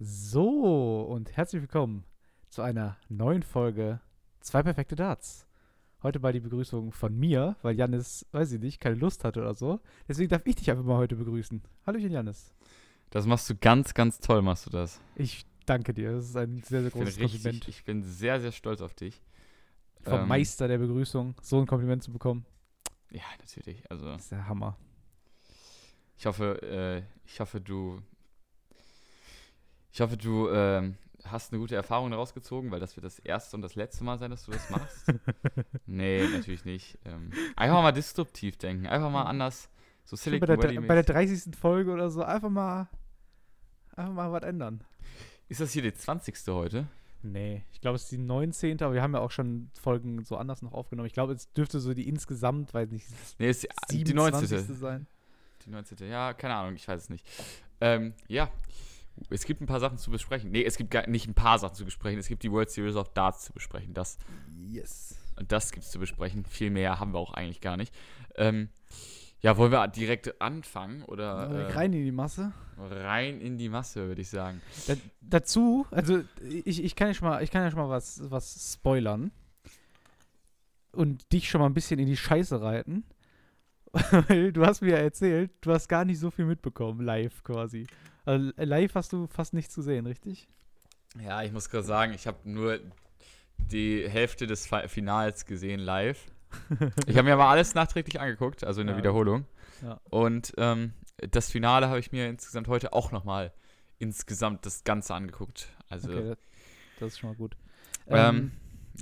So, und herzlich willkommen zu einer neuen Folge Zwei perfekte Darts. Heute mal die Begrüßung von mir, weil Janis, weiß ich nicht, keine Lust hatte oder so. Deswegen darf ich dich einfach mal heute begrüßen. Hallöchen, Janis. Das machst du ganz, ganz toll, machst du das. Ich danke dir. Das ist ein sehr, sehr Ich großes richtig, Kompliment. ich bin sehr, sehr stolz auf dich. Vom ähm, Meister der Begrüßung, so ein Kompliment zu bekommen. Ja, natürlich. Also Das ist der Hammer. ich hoffe, äh, ich hoffe, du. Ich hoffe, du ähm, hast eine gute Erfahrung daraus gezogen, weil das wird das erste und das letzte Mal sein, dass du das machst. nee, natürlich nicht. Ähm, einfach mal disruptiv denken. Einfach mal anders. So Schon bei, Silicon der, bei der mäßig. 30. Folge oder so einfach mal, einfach mal was ändern. Ist das hier die 20. heute? Nee, ich glaube, es ist die 19. Aber wir haben ja auch schon Folgen so anders noch aufgenommen. Ich glaube, es dürfte so die insgesamt, weiß nicht, Nee, ist die, die 27. 19. sein. Die 19. Ja, keine Ahnung, ich weiß es nicht. Ähm, ja, es gibt ein paar Sachen zu besprechen. Nee, es gibt gar nicht ein paar Sachen zu besprechen. Es gibt die World Series of Darts zu besprechen. Das, Yes. das gibt es zu besprechen. Viel mehr haben wir auch eigentlich gar nicht. Ähm, ja, wollen wir direkt anfangen oder äh, Rein in die Masse. rein in die Masse, würde ich sagen. Da, dazu, also ich, ich kann ja schon mal, ich kann ja schon mal was, was spoilern. Und dich schon mal ein bisschen in die Scheiße reiten. Weil du hast mir ja erzählt, du hast gar nicht so viel mitbekommen, live quasi. Also live hast du fast nichts gesehen, richtig? Ja, ich muss gerade sagen, ich habe nur die Hälfte des Fi- Finals gesehen live. Ich habe mir aber alles nachträglich angeguckt, also in der Ja. Wiederholung. Ja. Und ähm, das Finale habe ich mir insgesamt heute auch nochmal insgesamt das Ganze angeguckt. Also, Okay, das, das ist schon mal gut. Ähm, Ähm,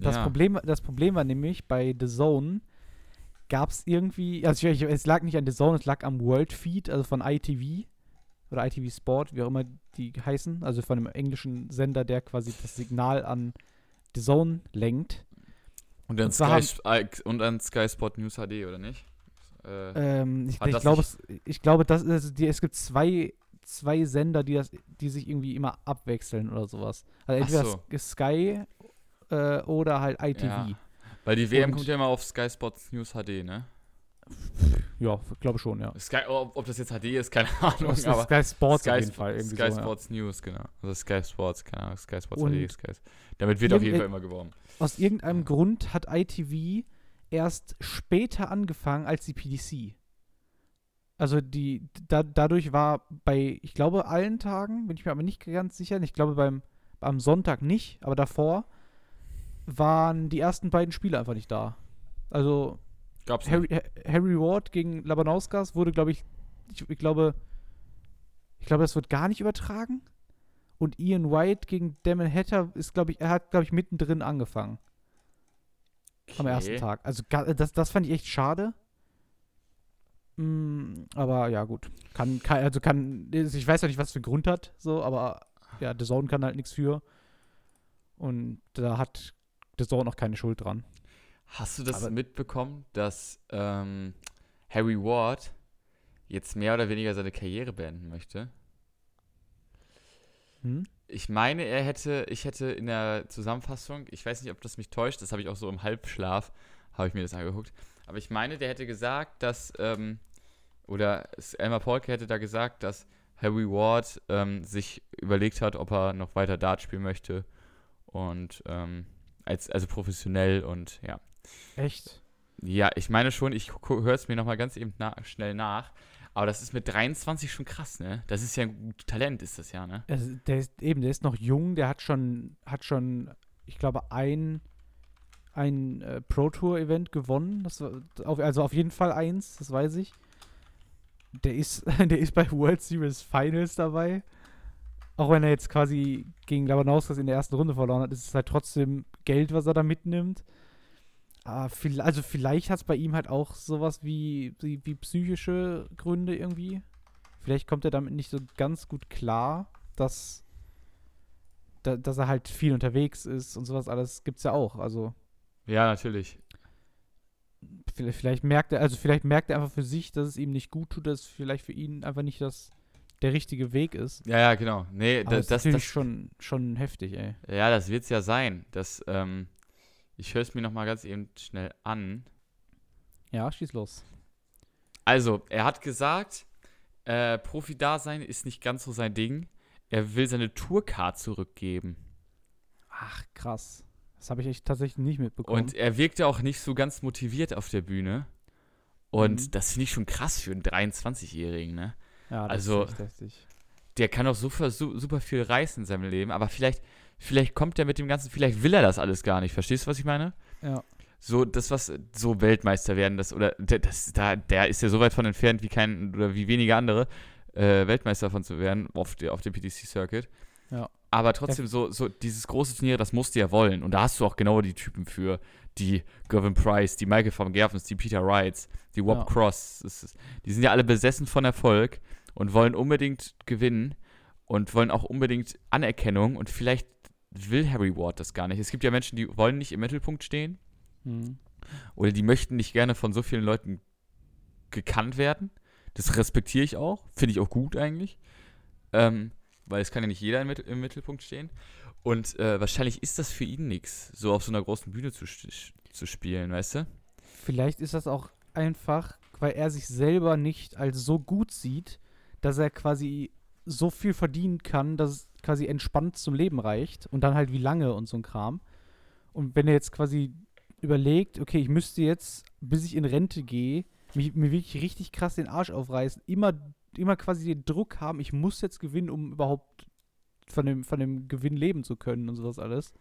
das, ja. Problem, das Problem war nämlich, bei The Zone gab es irgendwie, also ich, ich, es lag nicht an The Zone, es lag am World Feed, also von ITV oder ITV Sport, wie auch immer die heißen, also von einem englischen Sender, der quasi das Signal an The Zone lenkt. und, dann und Sky, und dann Sky Sport News HD, oder nicht? Äh, Ähm, ich ich glaube, es, ich glaube, das ist, die, es gibt zwei, zwei Sender, die, das, die sich irgendwie immer abwechseln oder sowas. Also entweder so. Sky äh, oder halt ITV. Ja. weil die WM und- kommt ja immer auf Sky Sports News HD, ne? Ja, glaube schon, ja. Sky, ob, ob das jetzt HD ist, keine Ahnung, ist aber Sky Sports Sky, auf jeden Fall. Irgendwie Sky so, ja. Sports News, genau. Also Sky Sports, keine Ahnung, Sky Sports Und HD, Sky. Damit wird auf jeden Fall immer geworben. Aus irgendeinem Grund hat ITV erst später angefangen als die PDC. Also die, da, dadurch war bei, ich glaube, allen Tagen, bin ich mir aber nicht ganz sicher, ich glaube beim am Sonntag nicht, aber davor waren die ersten beiden Spiele einfach nicht da. Also Gab's Harry, nicht. Harry Ward gegen Labanauskas wurde, glaube ich, ich, ich glaube, ich glaube, das wird gar nicht übertragen. Und Ian White gegen Damon Hatter ist, glaube ich, er hat, glaube ich, mittendrin angefangen am ersten Okay. Tag. Also das, das fand ich echt schade. Mm, aber ja, gut. Kann, kann, also kann, ich weiß ja nicht, was für einen Grund hat, so, aber ja, The Zone kann halt nichts für. Und da hat The Zone auch keine Schuld dran. Hast du das Aber- mitbekommen, dass ähm, Harry Ward jetzt mehr oder weniger seine Karriere beenden möchte? Hm? Ich meine, er hätte, ich hätte in der Zusammenfassung, ich weiß nicht, ob das mich täuscht, das habe ich auch so im Halbschlaf, habe ich mir das angeguckt. Aber ich meine, der hätte gesagt, dass, ähm, oder Elmar Polke hätte da gesagt, dass Harry Ward ähm, sich überlegt hat, ob er noch weiter Dart spielen möchte. Und ähm, als, also professionell und ja. Echt? Ja, ich meine schon, ich höre es mir nochmal ganz eben na schnell nach. Aber das ist mit 23 schon krass, ne? Das ist ja ein gutes Talent, ist das ja, ne? Also der ist eben, der ist noch jung, der hat schon, hat schon, ich glaube, ein, ein äh, Pro Tour Event gewonnen. Das war, auf, also auf jeden Fall eins, das weiß ich. Der ist, der ist bei World Series Finals dabei. Auch wenn er jetzt quasi gegen Labanauskas in der ersten Runde verloren hat, ist es halt trotzdem Geld, was er da mitnimmt. Aber viel, also vielleicht hat es bei ihm halt auch sowas wie, wie, wie psychische Gründe irgendwie. Vielleicht kommt er damit nicht so ganz gut klar, dass, da, dass er halt viel unterwegs ist und sowas alles gibt's ja auch. Also Ja, natürlich. vielleicht, vielleicht merkt er, also vielleicht merkt er einfach für sich, dass es ihm nicht gut tut, dass es vielleicht für ihn einfach nicht das der richtige Weg ist. Ja, ja, genau. Nee, Aber da, das ist das, natürlich das, schon, schon heftig, ey. ja, das wird es ja sein. Das, ähm, ich höre es mir nochmal ganz eben schnell an. Ja, schieß los. Also, er hat gesagt, äh, Profi-Dasein ist nicht ganz so sein Ding. er will seine Tourcard zurückgeben. Ach, krass. Das habe ich echt tatsächlich nicht mitbekommen. Und er wirkte auch nicht so ganz motiviert auf der Bühne. Und Mhm. das finde ich schon krass für einen 23-Jährigen, ne? ja, also- ist echt heftig. Der kann auch super, su- super viel reißen in seinem Leben, aber vielleicht, vielleicht kommt er mit dem Ganzen, vielleicht will er das alles gar nicht. Verstehst du, was ich meine? Ja. So, das, was so Weltmeister werden, das, oder der, das, da, der ist ja so weit von entfernt wie kein, oder wie wenige andere, äh, Weltmeister davon zu werden, auf, der, auf dem PDC-Circuit. Ja. Aber trotzdem, so, so dieses große Turnier, das musst du ja wollen. Und da hast du auch genau die Typen für, die Gervin Price, die Michael van Gervens, die Peter Wrights, die Wob Ja. Cross. Ist, die sind ja alle besessen von Erfolg und wollen unbedingt gewinnen und wollen auch unbedingt Anerkennung. Und vielleicht will Harry Ward das gar nicht. Es gibt ja Menschen, die wollen nicht im Mittelpunkt stehen Mhm. oder die möchten nicht gerne von so vielen Leuten gekannt werden. Das respektiere ich auch. Finde ich auch gut eigentlich. Ähm, weil es kann ja nicht jeder im, im Mittelpunkt stehen. Und äh, wahrscheinlich ist das für ihn nichts, so auf so einer großen Bühne zu, zu spielen, weißt du? Vielleicht ist das auch einfach, weil er sich selber nicht als so gut sieht, dass er quasi so viel verdienen kann, dass es quasi entspannt zum Leben reicht und dann halt wie lange und so ein Kram. Und wenn er jetzt quasi überlegt, okay, ich müsste jetzt, bis ich in Rente gehe, mich, mir wirklich richtig krass den Arsch aufreißen, immer, immer quasi den Druck haben, ich muss jetzt gewinnen, um überhaupt von dem, von dem Gewinn leben zu können und sowas alles.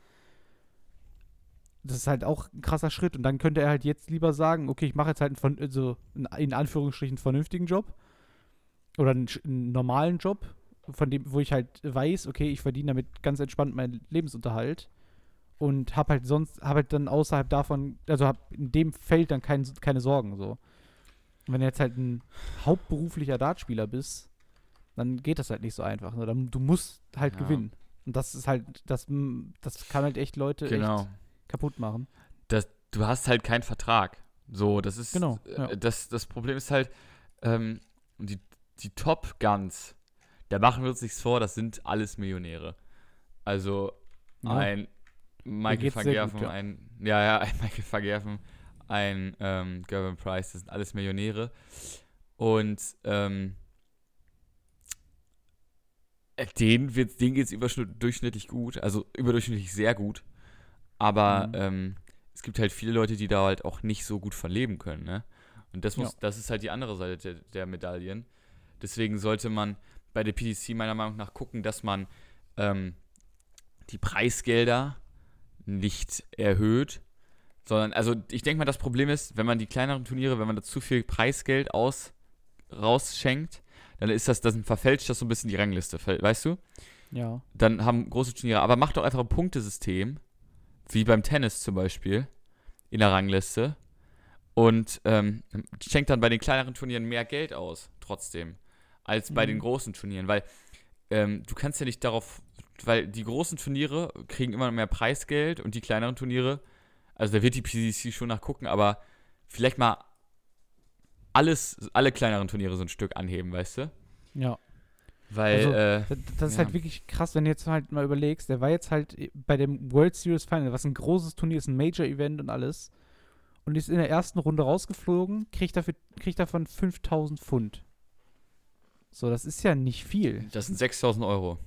Das ist halt auch ein krasser Schritt. Und dann könnte er halt jetzt lieber sagen, okay, ich mache jetzt halt einen, also in Anführungsstrichen vernünftigen Job. Oder einen, einen normalen Job, von dem, wo ich halt weiß, okay, ich verdiene damit ganz entspannt meinen Lebensunterhalt. Und habe halt sonst, habe halt dann außerhalb davon, also habe in dem Feld dann kein, keine Sorgen so. Und wenn du jetzt halt ein hauptberuflicher Dartspieler bist, dann geht das halt nicht so einfach. Ne? Du musst halt Ja. gewinnen. Und das ist halt, das, das kann halt echt Leute Genau. echt kaputt machen. Du hast halt keinen Vertrag. So, das ist. Genau, äh, ja. Das, das Problem ist halt, ähm, die, die Top Guns, da machen wir uns nichts vor, das sind alles Millionäre. Also Ja. ein Michael Gerven, gut, ja. ein, ja, ja, ein Michael van Gerven, ein ähm, Gervin Price, das sind alles Millionäre. Und ähm, äh, denen, wird's- denen geht es überdurchschnittlich gut, also überdurchschnittlich sehr gut. Aber Mhm. ähm, es gibt halt viele Leute, die da halt auch nicht so gut von leben können, ne? Und das muss, Ja. das ist halt die andere Seite der, der Medaillen. Deswegen sollte man bei der PDC meiner Meinung nach gucken, dass man ähm, die Preisgelder nicht erhöht, sondern, also ich denke mal, das Problem ist, wenn man die kleineren Turniere, wenn man da zu viel Preisgeld aus, rausschenkt, dann ist das, das verfälscht das so ein bisschen die Rangliste, weißt du? Ja. Dann haben große Turniere, aber macht doch einfach ein Punktesystem, wie beim Tennis zum Beispiel, in der Rangliste und ähm, schenkt dann bei den kleineren Turnieren mehr Geld aus, trotzdem, als bei Mhm. den großen Turnieren, weil ähm, du kannst ja nicht darauf, weil die großen Turniere kriegen immer mehr Preisgeld und die kleineren Turniere, also da wird die PCC schon nachgucken, aber vielleicht mal alles, alle kleineren Turniere so ein Stück anheben, weißt du? Ja. Weil, Also, äh, Das, das ist Ja. halt wirklich krass, wenn du jetzt halt mal überlegst, der war jetzt halt bei dem World Series Final, was ein großes Turnier ist, ein Major-Event und alles, und ist in der ersten Runde rausgeflogen, kriegt, dafür, kriegt davon 5000 Pfund. So, das ist ja nicht viel. das sind 6000 Euro.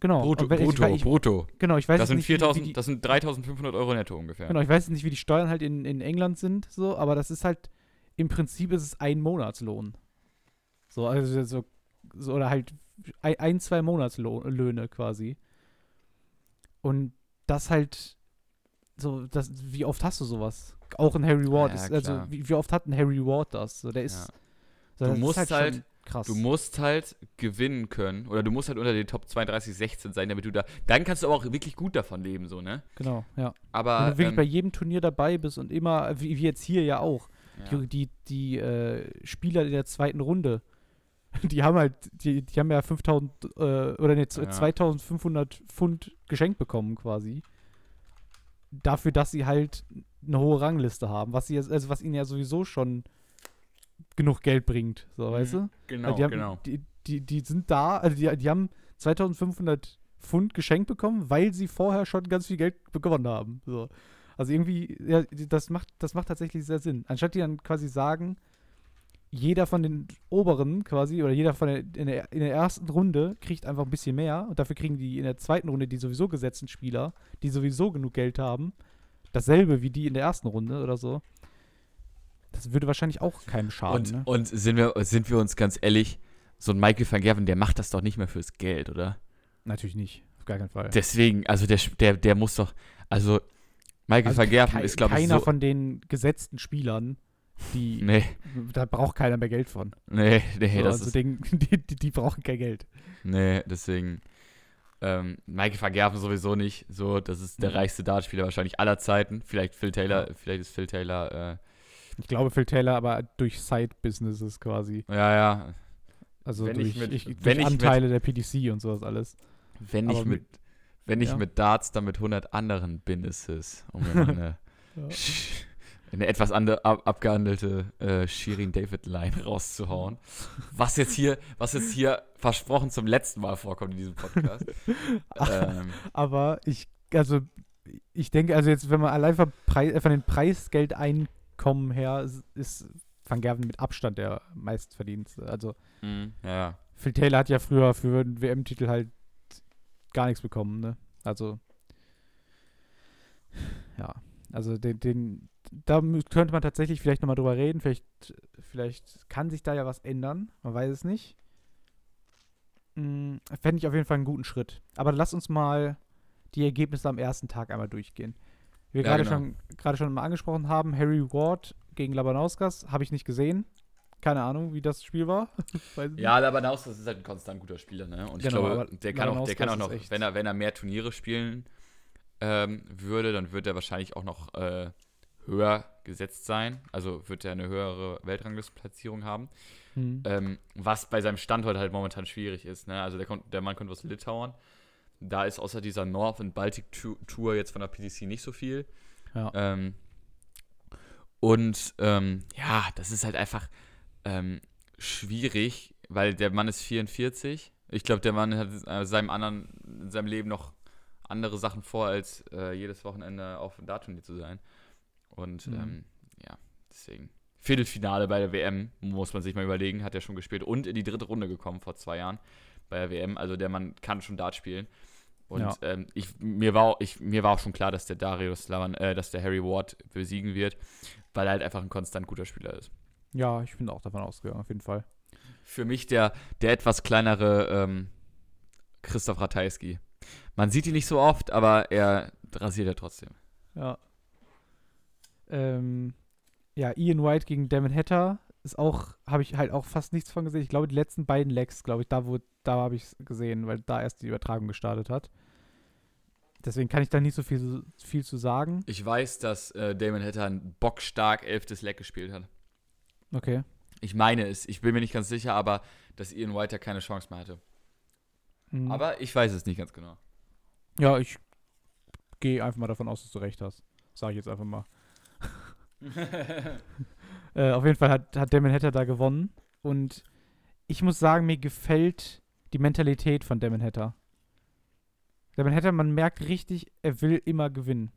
Genau. Brutto, wenn- brutto, ich, ich, brutto. genau, ich weiß Das sind nicht, wie- wie 4000, die, das sind 3500 Euro netto ungefähr. Genau, ich weiß jetzt nicht, wie die Steuern halt in, in England sind, so, aber das ist halt, im Prinzip ist es ein Monatslohn. So, also so, so oder halt ein, ein zwei Monatslöhne quasi. Und das halt, so, das, wie oft hast du sowas? Auch ein Harry Ward, Ja, ist, also wie, wie oft hat ein Harry Ward das? So, der ist, Ja. so, Du musst ist halt, halt- schon krass. Du musst halt gewinnen können oder du musst halt unter den Top 32, 16 sein, damit du da. Dann kannst du aber auch wirklich gut davon leben, so, ne? genau, ja. Aber. Wenn du wirklich ähm, bei jedem Turnier dabei bist und immer, wie, wie jetzt hier ja auch, ja. Die, die, die äh, Spieler in der zweiten Runde, die haben halt, die, die haben ja 5000 äh, oder ne, z- Ja. 2500 Pfund geschenkt bekommen quasi. Dafür, dass sie halt eine hohe Rangliste haben, was sie also was ihnen ja sowieso schon genug Geld bringt, so, Mhm. weißt du? Genau, Also die, haben, genau. die, die, die sind da, also die, die haben 2500 Pfund geschenkt bekommen, weil sie vorher schon ganz viel Geld gewonnen haben. So. Also irgendwie, ja, das macht, das macht tatsächlich sehr Sinn. Anstatt die dann quasi sagen, jeder von den oberen quasi oder jeder von der in, der in der ersten Runde kriegt einfach ein bisschen mehr und dafür kriegen die in der zweiten Runde die sowieso gesetzten Spieler, die sowieso genug Geld haben, dasselbe wie die in der ersten Runde oder so. Das würde wahrscheinlich auch keinem schaden. Und, ne? und sind, wir, sind wir uns ganz ehrlich, so ein Michael van Gerven, der macht das doch nicht mehr fürs Geld, oder? Natürlich nicht, auf gar keinen Fall. Deswegen, also der, der, der muss doch, also Michael Also van Gerven ist, glaube ich, keiner so, von den gesetzten Spielern, die nee, da braucht keiner mehr Geld von. nee, nee, so, das also ist, den, die, die, die brauchen kein Geld. nee, deswegen, ähm, Michael van Gerven sowieso nicht, so, das ist der Mhm. reichste Dartspieler wahrscheinlich aller Zeiten, vielleicht Phil Taylor, vielleicht ist Phil Taylor, Ich glaube, Phil Taylor aber durch Side-Businesses quasi. ja, ja, Also Wenn durch, ich mit- ich, wenn durch ich mit- Anteile der PDC und sowas alles. wenn ich Aber mit, wenn ich ja. mit Darts dann mit 100 anderen Businesses, um eine, Ja. Eine etwas ande, ab, abgehandelte äh, Shirin David Line rauszuhauen. Was jetzt hier, was jetzt hier versprochen zum letzten Mal vorkommt in diesem Podcast. ähm, Aber ich, also ich denke, also jetzt, wenn man allein von, Preis, von den Preisgeldeinkommen her, ist- Van Gerven mit Abstand der meistverdienste. Also mh, ja. Phil Taylor hat ja früher für einen WM-Titel halt gar nichts bekommen, ne? Also ja, also den, den da könnte man tatsächlich vielleicht nochmal drüber reden. Vielleicht, vielleicht kann sich da ja was ändern. Man weiß es nicht. Mm, Fände ich auf jeden Fall einen guten Schritt. Aber lass uns mal die Ergebnisse am ersten Tag einmal durchgehen. Wie wir Ja, gerade genau. schon, gerade schon mal angesprochen haben, Harry Ward gegen Labanauskas habe ich nicht gesehen. Keine Ahnung, wie das Spiel war. Ja, Labanauskas ist halt ein konstant guter Spieler, ne? Und ich Genau, glaube, der kann auch, der kann auch noch, wenn er, wenn er mehr Turniere spielen ähm, würde, dann wird er wahrscheinlich auch noch äh, höher gesetzt sein. Also wird er eine höhere Weltranglistenplatzierung haben. nicht. Hm. Ähm, was bei seinem Standort halt momentan schwierig ist. Ne? Also der, kommt, der Mann kommt aus Litauen. Da ist außer dieser North- und Baltic-Tour jetzt von der PDC nicht so viel. Ja. Ähm, und ähm, ja, das ist halt einfach ähm, schwierig, weil der Mann ist 44. Ich glaube, der Mann hat äh, seinem anderen, in seinem Leben noch andere Sachen vor, als äh, jedes Wochenende auf dem Dartturnier zu sein. Und Mhm. ähm, ja, deswegen. Viertelfinale bei der WM, muss man sich mal überlegen, hat er schon gespielt und in die dritte Runde gekommen vor zwei Jahren bei der WM. Also der Mann kann schon Dart spielen. Und Ja. ähm, ich, mir, war, auch- ich, mir war auch schon klar, dass der Darius Lavan, äh, dass der Harry Ward besiegen wird, weil er halt einfach ein konstant guter Spieler ist. ja, ich bin auch davon ausgegangen, auf jeden Fall. Für mich der, der etwas kleinere ähm, Christoph Ratajski. Man sieht ihn nicht so oft, aber er rasiert ja trotzdem. Ja. Ähm, ja, Ian White gegen Damon Hatter ist auch, habe ich halt auch fast nichts von gesehen. Ich glaube, die letzten beiden Legs, glaube ich, da, wo, da habe ich es gesehen, weil da erst die Übertragung gestartet hat. Deswegen kann ich da nicht so viel, viel zu sagen. Ich weiß, dass äh, Damon Hatter ein bockstark elftes Leck gespielt hat. Okay. Ich meine es, ich bin mir nicht ganz sicher, aber dass Ian White ja keine Chance mehr hatte. Mhm. Aber ich weiß es nicht ganz genau. ja, ich gehe einfach mal davon aus, dass du recht hast. Sage ich jetzt einfach mal. Äh, auf jeden Fall hat, hat Damon Hatter da gewonnen. Und ich muss sagen, mir gefällt die Mentalität von Damon Hatter. Damon Hatter, man merkt richtig, er will immer gewinnen.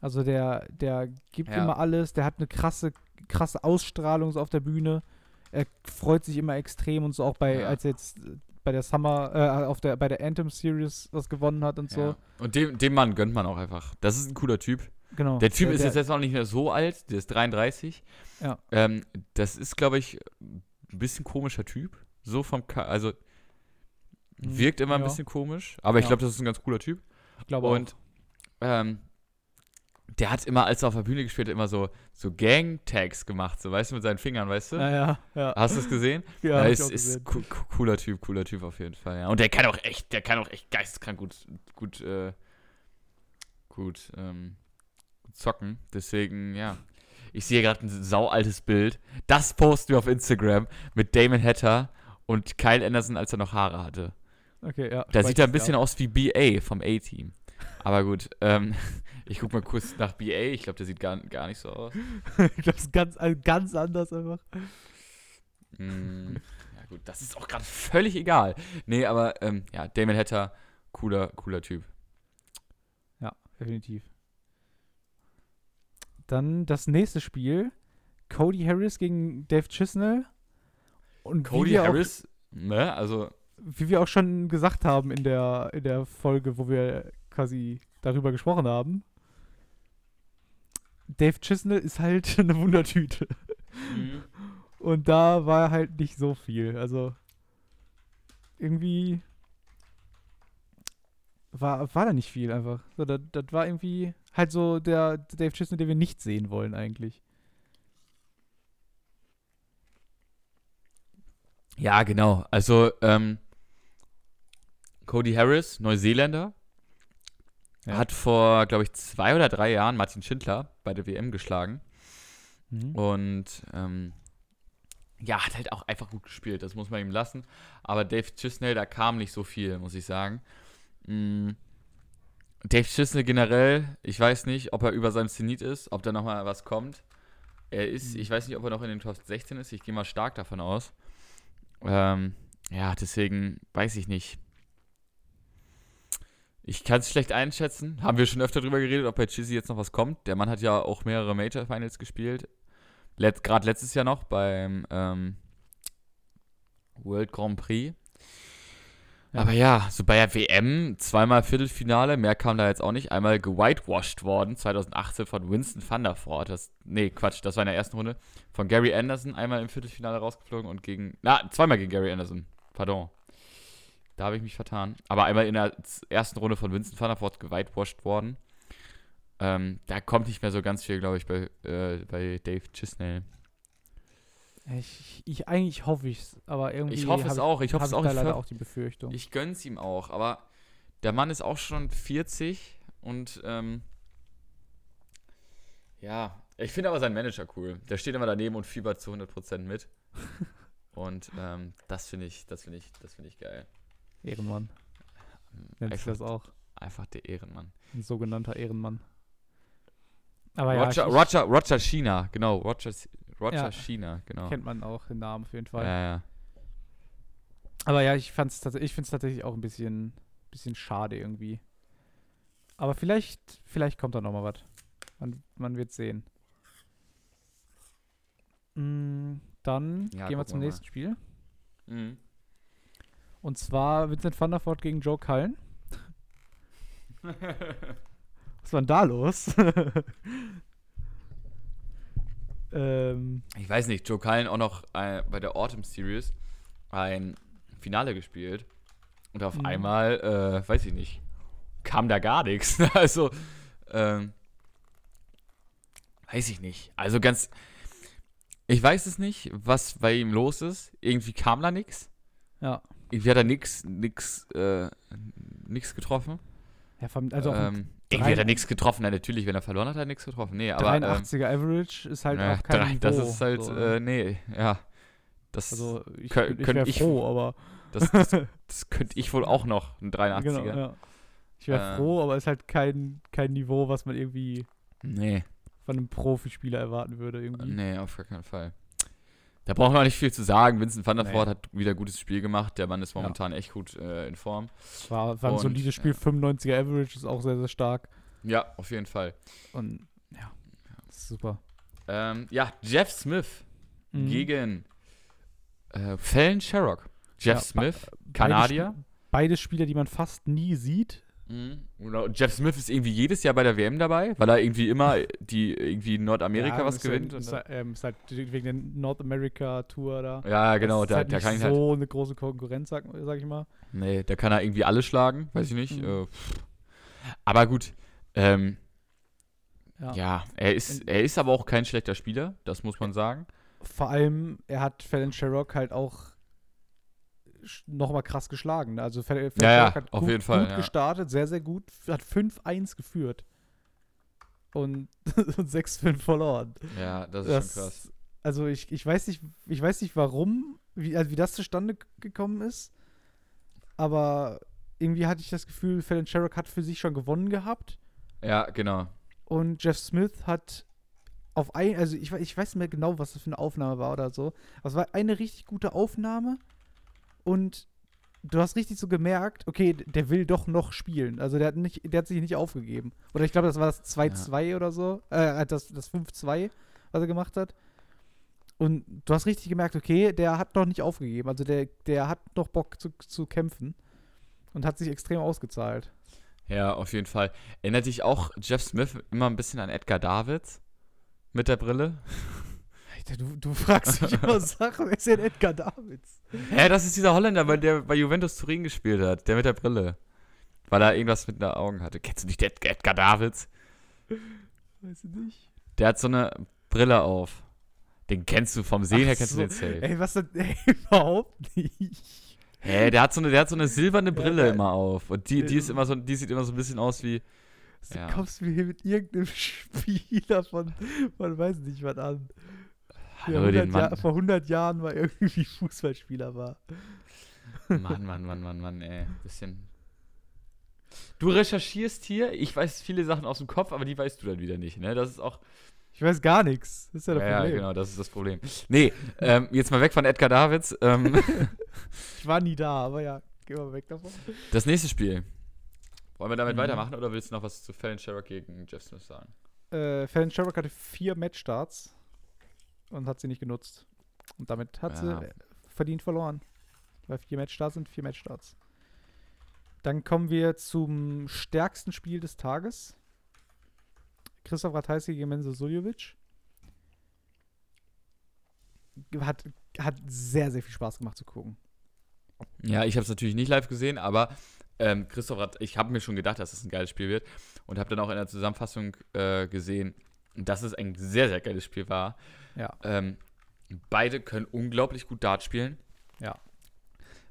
Also der, der gibt Ja. immer alles, der hat eine krasse, krasse Ausstrahlung so auf der Bühne. Er freut sich immer extrem und so auch bei, Ja. als er jetzt äh, bei der Summer, äh, auf der, bei der Anthem Series was gewonnen hat und so. Ja. Und dem, dem Mann gönnt man auch einfach. Das ist ein cooler Typ. Genau. Der Typ Äh, ist der, jetzt, jetzt auch nicht mehr so alt, der ist 33. Ja. Ähm, das ist, glaube ich, ein bisschen komischer Typ. So vom, Ka also wirkt immer ein ja. bisschen komisch, aber ich Ja. glaube, das ist ein ganz cooler Typ. Ich glaube Und ähm, der hat immer, als er auf der Bühne gespielt hat, immer so, so Gang-Tags gemacht, so, weißt du, mit seinen Fingern, weißt du? Ja, ja, ja. Hast du es gesehen? ja, Ja, ich ist, ist coo- cooler Typ, cooler Typ auf jeden Fall, ja. Und der kann auch echt, der kann auch echt geisteskrank gut, gut, äh, gut, ähm, gut zocken. Deswegen, ja. Ich sehe gerade ein saualtes Bild. Das posten wir auf Instagram mit Damon Hatter und Kyle Anderson, als er noch Haare hatte. Okay, ja. Da sieht er ein bisschen aus wie BA vom A-Team. Aber gut, ähm, ich gucke mal kurz nach BA. Ich glaube, der sieht gar, gar nicht so aus. ich glaube, das ist ganz, also ganz anders einfach. Mm, ja gut, das ist auch gerade völlig egal. Nee, aber ähm, ja, Damon Hatter, cooler, cooler Typ. Ja, definitiv. Dann das nächste Spiel. Cody Harris gegen Dave Chisnell. Und Cody Harris, ne? Also, wie wir auch schon gesagt haben in der, in der Folge, wo wir quasi darüber gesprochen haben. Dave Chisnell ist halt eine Wundertüte. mhm. Und da war halt nicht so viel. Also irgendwie war, war da nicht viel einfach. So, das, das war irgendwie halt so der Dave Chisnell, den wir nicht sehen wollen eigentlich. ja, genau. Also, ähm, Cody Harris, Neuseeländer, Ja. hat vor, glaube ich, zwei oder drei Jahren Martin Schindler bei der WM geschlagen. Mhm. Und ähm, ja, hat halt auch einfach gut gespielt, das muss man ihm lassen. Aber Dave Chisnell, da kam nicht so viel, muss ich sagen. Mm, Dave Chisnell generell, ich weiß nicht, ob er über seinem Zenit ist, ob da nochmal was kommt. Er ist, Mhm. ich weiß nicht, ob er noch in den Top 16 ist, ich gehe mal stark davon aus. Ähm, ja, deswegen weiß ich nicht. Ich kann es schlecht einschätzen. Haben wir schon öfter drüber geredet, ob bei Chizzy jetzt noch was kommt. Der Mann hat ja auch mehrere Major Finals gespielt. Let, Gerade letztes Jahr noch beim ähm, World Grand Prix. Ja. Aber ja, so bei der WM zweimal Viertelfinale, mehr kam da jetzt auch nicht. Einmal gewhitewashed worden, 2018 von Winston van der Voort. Das, nee, Quatsch, das war in der ersten Runde. Von Gary Anderson, einmal im Viertelfinale rausgeflogen und gegen, na, zweimal gegen Gary Anderson, pardon. Da habe ich mich vertan. Aber einmal in der ersten Runde von Winston van der Voort gewhitewashed worden. Ähm, da kommt nicht mehr so ganz viel, glaube ich, bei, äh, bei Dave Chisnell. Ich, ich eigentlich hoffe ich es, aber irgendwie. Ich hoffe es auch, ich hoffe es auch. Da Ich leider auch die Befürchtung. Ich gönn's ihm auch, aber der Mann ist auch schon 40 und ähm, ja, ich finde aber seinen Manager cool. Der steht immer daneben und fiebert zu 100% mit. und ähm, das finde ich, das finde ich, das finde ich geil. Ehrenmann. Nennt sich Einfach, das auch. einfach der Ehrenmann. Ein sogenannter Ehrenmann. Aber ja, Roger, ich, Roger, Roger China, genau, Roger, Roger Ja. China, genau. kennt man auch den Namen auf jeden Fall. Ja, ja. Aber ja, ich fand's ich finde es tatsächlich auch ein bisschen, bisschen schade irgendwie. Aber vielleicht, vielleicht kommt da noch mal was. Man, man wird sehen. Mm, dann Ja, gehen wir zum wir mal. nächsten Spiel. Mhm. Und zwar Vincent van der Voort gegen Joe Cullen. Was war denn da los? ähm, Ich weiß nicht, Joe Cullen auch noch äh, bei der Autumn Series ein Finale gespielt. Und auf Mhm. einmal, äh, weiß ich nicht, kam da gar nichts. Also, ähm, weiß ich nicht. Also ganz, ich weiß es nicht, was bei ihm los ist. Irgendwie kam da nichts. ja. Irgendwie hat er nix, nix, äh, nix getroffen. ja vom, also ähm, irgendwie hat er nichts getroffen. Ja, natürlich, wenn er verloren hat, hat er nichts getroffen. Nee, aber. Ähm, 83er Average ist halt ja, auch kein drei- Niveau. das ist halt, so. äh, nee, ja. Das, also ich, ich könnt wäre ich- froh, aber das, das, das könnte ich wohl auch noch, ein 83er. genau, ja. Ich wäre Ähm. froh, aber ist halt kein, kein Niveau, was man irgendwie Nee, von einem Profispieler erwarten würde irgendwie. nee, auf gar keinen Fall. Da brauchen wir nicht viel zu sagen. Vincent van der Nee. Voort hat wieder ein gutes Spiel gemacht. Der Mann ist momentan echt gut äh, in Form. War, war ein Und, solides Spiel, 95er Average ist auch sehr, sehr stark. Ja, auf jeden Fall. Und ja, super. Ähm, ja, Jeff Smith Mhm. gegen äh, Fallon Sherrock. Jeff Ja, Smith, Kanadier. Beide Spieler, die man fast nie sieht. Mhm. Genau. und Jeff Smith ist irgendwie jedes Jahr bei der WM dabei, weil er irgendwie immer die irgendwie in Nordamerika Ja, was gewinnt. Halt, und ist, halt, ähm, ist halt wegen der North America Tour da. ja, genau, das ist da, halt nicht kann ich halt. so eine große Konkurrenz, sag, sag ich mal. Nee, da kann er irgendwie alle schlagen, weiß ich nicht. Mhm. Äh, aber gut. Ähm, Ja. ja, er ist, er ist aber auch kein schlechter Spieler, das muss man sagen. Vor allem, er hat Fallon Sherrock halt auch nochmal krass geschlagen. ne? Also Fallon Ja, ja, hat auf gut, jeden Fall, gut ja. gestartet, sehr, sehr gut. Hat 5-1 geführt. Und, und 6-5 verloren. Ja, das ist Das- schon krass. Also ich, ich weiß nicht, ich weiß nicht warum, wie, also wie das zustande gekommen ist. Aber irgendwie hatte ich das Gefühl, Fallon Sherrock hat für sich schon gewonnen gehabt. Ja, genau. Und Jeff Smith hat auf ein, also ich, ich weiß nicht mehr genau, was das für eine Aufnahme war oder so. Aber es war eine richtig gute Aufnahme und du hast richtig so gemerkt, okay, der will doch noch spielen. Also der hat, nicht, der hat sich nicht aufgegeben. Oder ich glaube, das war das 2-2 oder so, äh, das, das 5-2, was er gemacht hat. Und du hast richtig gemerkt, okay, der hat noch nicht aufgegeben. Also der, der hat noch Bock zu, zu kämpfen. Und hat sich extrem ausgezahlt. Ja, auf jeden Fall. Erinnert dich auch Jeff Smith immer ein bisschen an Edgar Davids? Mit der Brille? Du, du fragst mich immer Sachen. Wer ist denn Edgar Davids? Hä, das ist dieser Holländer, der bei Juventus Turin gespielt hat. Der mit der Brille. Weil er irgendwas mit den Augen hatte. Kennst du nicht Ed Edgar Davids? Weiß ich nicht. Der hat so eine Brille auf. Den kennst du vom Sehen her, Ach kennst so. du den safe. Ey, was denn? Ey, überhaupt nicht. Hä, der hat so eine, der hat so eine silberne Brille ja. immer auf. Und die, die ist immer so, die sieht immer so ein bisschen aus wie. Du Ja. kommst mir hier mit irgendeinem Spieler von, man weiß nicht was an. Hallo, den 100 Jahr, Mann. vor 100 Jahren mal irgendwie Fußballspieler war. Mann, Mann, Mann, Mann, Mann, ey. Bisschen. Du recherchierst hier, ich weiß viele Sachen aus dem Kopf, aber die weißt du dann wieder nicht, ne? Das ist auch. Ich weiß gar nichts. Das ist ja Ja, das ja, Problem. genau, das ist das Problem. Nee, ähm, jetzt mal weg von Edgar Davids. Ähm, Ich war nie da, aber ja, geh mal weg davon. das nächste Spiel. Wollen wir damit Mhm. weitermachen oder willst du noch was zu Fallon Sherrock gegen Jeff Smith sagen? Äh, Fallon Sherrock hatte vier Matchstarts und hat sie nicht genutzt. Und damit hat Ja. sie äh, verdient verloren. Weil vier Matchstarts sind vier Matchstarts. Dann kommen wir zum stärksten Spiel des Tages. Christoph Ratajski gegen Menzo Suljovic. Hat, hat sehr, sehr viel Spaß gemacht zu gucken. Ja, ich habe es natürlich nicht live gesehen, aber ähm, Christoph hat, ich habe mir schon gedacht, dass es ein geiles Spiel wird und habe dann auch in der Zusammenfassung äh, gesehen, dass es ein sehr, sehr geiles Spiel war. Ja. Ähm, beide können unglaublich gut Dart spielen. Ja.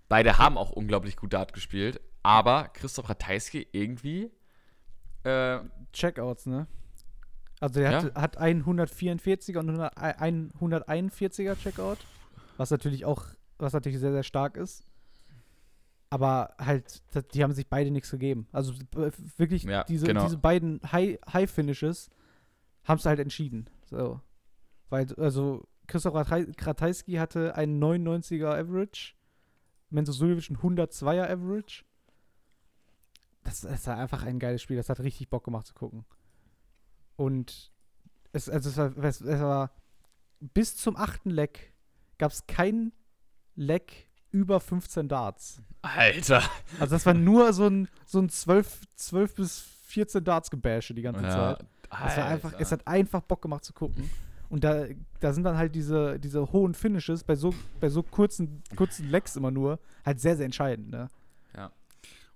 Beide haben auch unglaublich gut Dart gespielt, aber Christoph Ratajski irgendwie äh, Checkouts, ne? Also der Ja. hat, hat einen 144er und 100 einen 141er Checkout, was natürlich auch, was natürlich sehr, sehr stark ist. Aber halt, die haben sich beide nichts gegeben. Also b- wirklich, Ja, diese, genau. diese beiden High- High-Finishes haben es halt entschieden. So. Weil, also, Christoph Rataj- Ratajski hatte einen 99er Average, Menzo Suljovic ein 102er Average. Das, das war einfach ein geiles Spiel. Das hat richtig Bock gemacht zu gucken. Und es, also es, war, es, es war bis zum achten Leck gab es kein Leck über 15 Darts. Alter. Also das war nur so ein, so ein 12, 12 bis 14 Darts-Gebäsche die ganze Zeit. Es, war einfach, es hat einfach Bock gemacht zu gucken. Und da, da sind dann halt diese, diese hohen Finishes bei so, bei so kurzen, kurzen Lecks immer nur halt sehr, sehr entscheidend. Ne?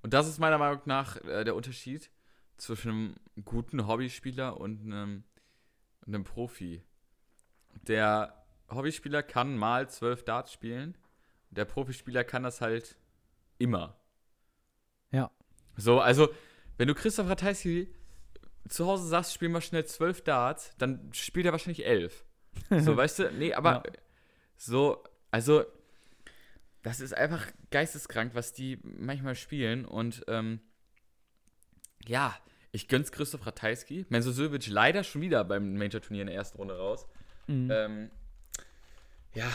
Und das ist meiner Meinung nach äh, der Unterschied zwischen einem guten Hobbyspieler und einem, einem Profi. Der Hobbyspieler kann mal zwölf Darts spielen, der Profispieler kann das halt immer. Ja. So, also, wenn du Christoph Ratajski zu Hause sagst, spiel mal schnell zwölf Darts, dann spielt er wahrscheinlich elf. So, weißt du? Nee, aber Ja. so, also, das ist einfach geisteskrank, was die manchmal spielen. Und ähm, ja, ich gönn's Christoph Ratajski. Menzo Suljovic leider schon wieder beim Major-Turnier in der ersten Runde raus. Mhm. Ähm, ja,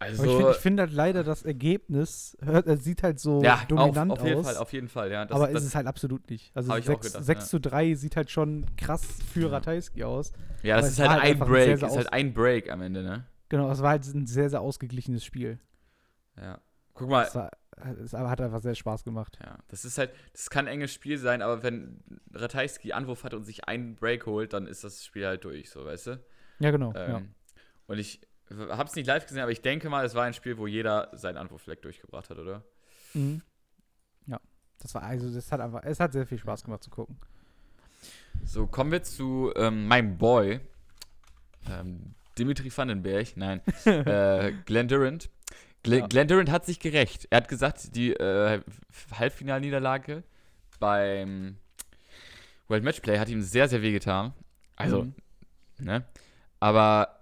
Aber ich also. finde find halt leider das Ergebnis hört, äh, sieht halt so ja, auf, dominant auf jeden aus. Fall, auf jeden Fall, ja. Das, aber das, ist es halt absolut nicht. Also Hab ich auch 6, gedacht, 6 ja. zu 3 sieht halt schon krass für Ratajski aus. ja, das ist halt halt ein einfach ein Break, sehr, sehr ist halt ein Break am Ende, ne? Genau, es war halt ein sehr, sehr ausgeglichenes Spiel. Ja. Guck mal, Es, war, es hat einfach sehr Spaß gemacht. Ja, das ist halt, das kann ein enges Spiel sein, aber wenn Ratajski Anwurf hat und sich einen Break holt, dann ist das Spiel halt durch, so, weißt du? Ja, genau. Ähm, ja. Und ich hab's nicht live gesehen, aber ich denke mal, es war ein Spiel, wo jeder seinen Anwurfleck durchgebracht hat, oder? Mhm. ja. Das war, also, das hat einfach, es hat sehr viel Spaß gemacht zu gucken. So, kommen wir zu ähm, meinem Boy, ähm, Dimitri Vandenberg, nein, äh, Glenn Durant. Glenn, Ja. Glenn Durant hat sich gerecht. Er hat gesagt, die äh, Halbfinalniederlage beim World Matchplay hat ihm sehr, sehr wehgetan. Also, Mhm. ne? Aber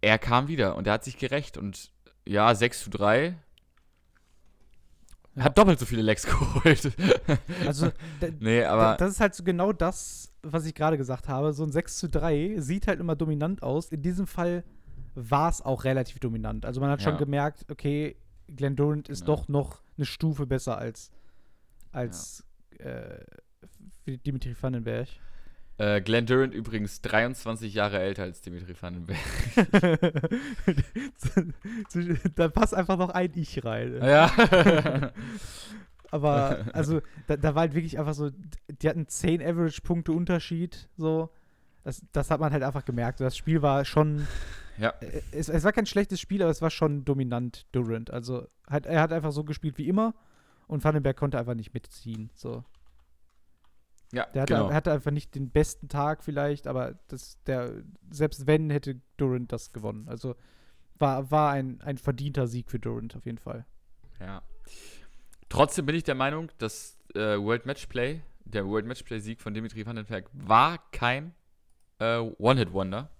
er kam wieder und er hat sich gerecht und ja, 6 zu 3. Ja. Hat doppelt so viele Lecks geholt. Also, nee, aber das ist halt so genau das, was ich gerade gesagt habe. So ein 6 zu 3 sieht halt immer dominant aus. In diesem Fall war es auch relativ dominant. Also man hat schon Ja. gemerkt, okay, Glenn Durant ist Genau. doch noch eine Stufe besser als, als äh, wie Dimitri Vandenberg. Äh, Glenn Durant übrigens 23 Jahre älter als Dimitri Vandenberg. da passt einfach noch ein Ich rein. Ja. Aber, also, da, da, war halt wirklich einfach so, die hatten 10 Average-Punkte Unterschied, so. Das, das hat man halt einfach gemerkt. Das Spiel war schon. Ja. Äh, es, es war kein schlechtes Spiel, aber es war schon dominant, Durant. Also, hat, er hat einfach so gespielt wie immer und Vandenberg konnte einfach nicht mitziehen, so. Ja, der hatte, genau. hatte einfach nicht den besten Tag vielleicht, aber das, der, selbst wenn, hätte Durant das gewonnen. Also war, war ein, ein verdienter Sieg für Durant auf jeden Fall. Ja. Trotzdem bin ich der Meinung, dass äh, World Matchplay, der World Matchplay-Sieg von Dimitri Vandenberg war kein äh, One-Hit-Wonder.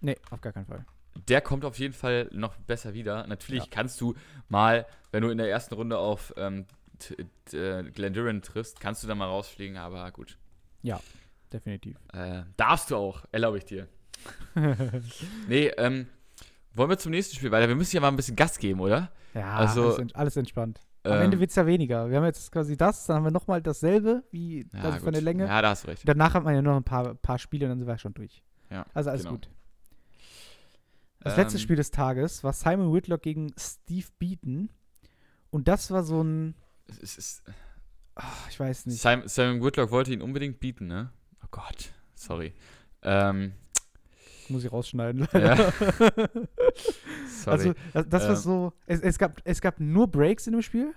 Nee, auf gar keinen Fall. Der kommt auf jeden Fall noch besser wieder. Natürlich Ja. kannst du mal, wenn du in der ersten Runde auf ähm, äh, Glenn Durant triffst, kannst du da mal rausfliegen, aber gut. Definitiv. Äh, darfst du auch, erlaube ich dir. Nee, ähm, wollen wir zum nächsten Spiel weiter? Wir müssen ja mal ein bisschen Gas geben, oder? Ja, Also, alles, ent- alles entspannt. Am Ähm, Ende wird es ja weniger. Wir haben jetzt quasi das, dann haben wir nochmal dasselbe, wie ja, also von der Länge. Ja, da hast du recht. Danach hat man ja noch ein paar, paar Spiele und dann sind wir schon durch. Ja, Also alles genau. gut. Das letzte Ähm, Spiel des Tages war Simon Whitlock gegen Steve Beaton. Und das war so ein, Es ist, ah, ich weiß nicht. Simon, Simon Whitlock wollte ihn unbedingt bieten, ne? Oh Gott, sorry. Ähm, Muss ich rausschneiden. ja. sorry. Also, das, das war Ähm. so. Es, es, gab, es gab nur Breaks in dem Spiel.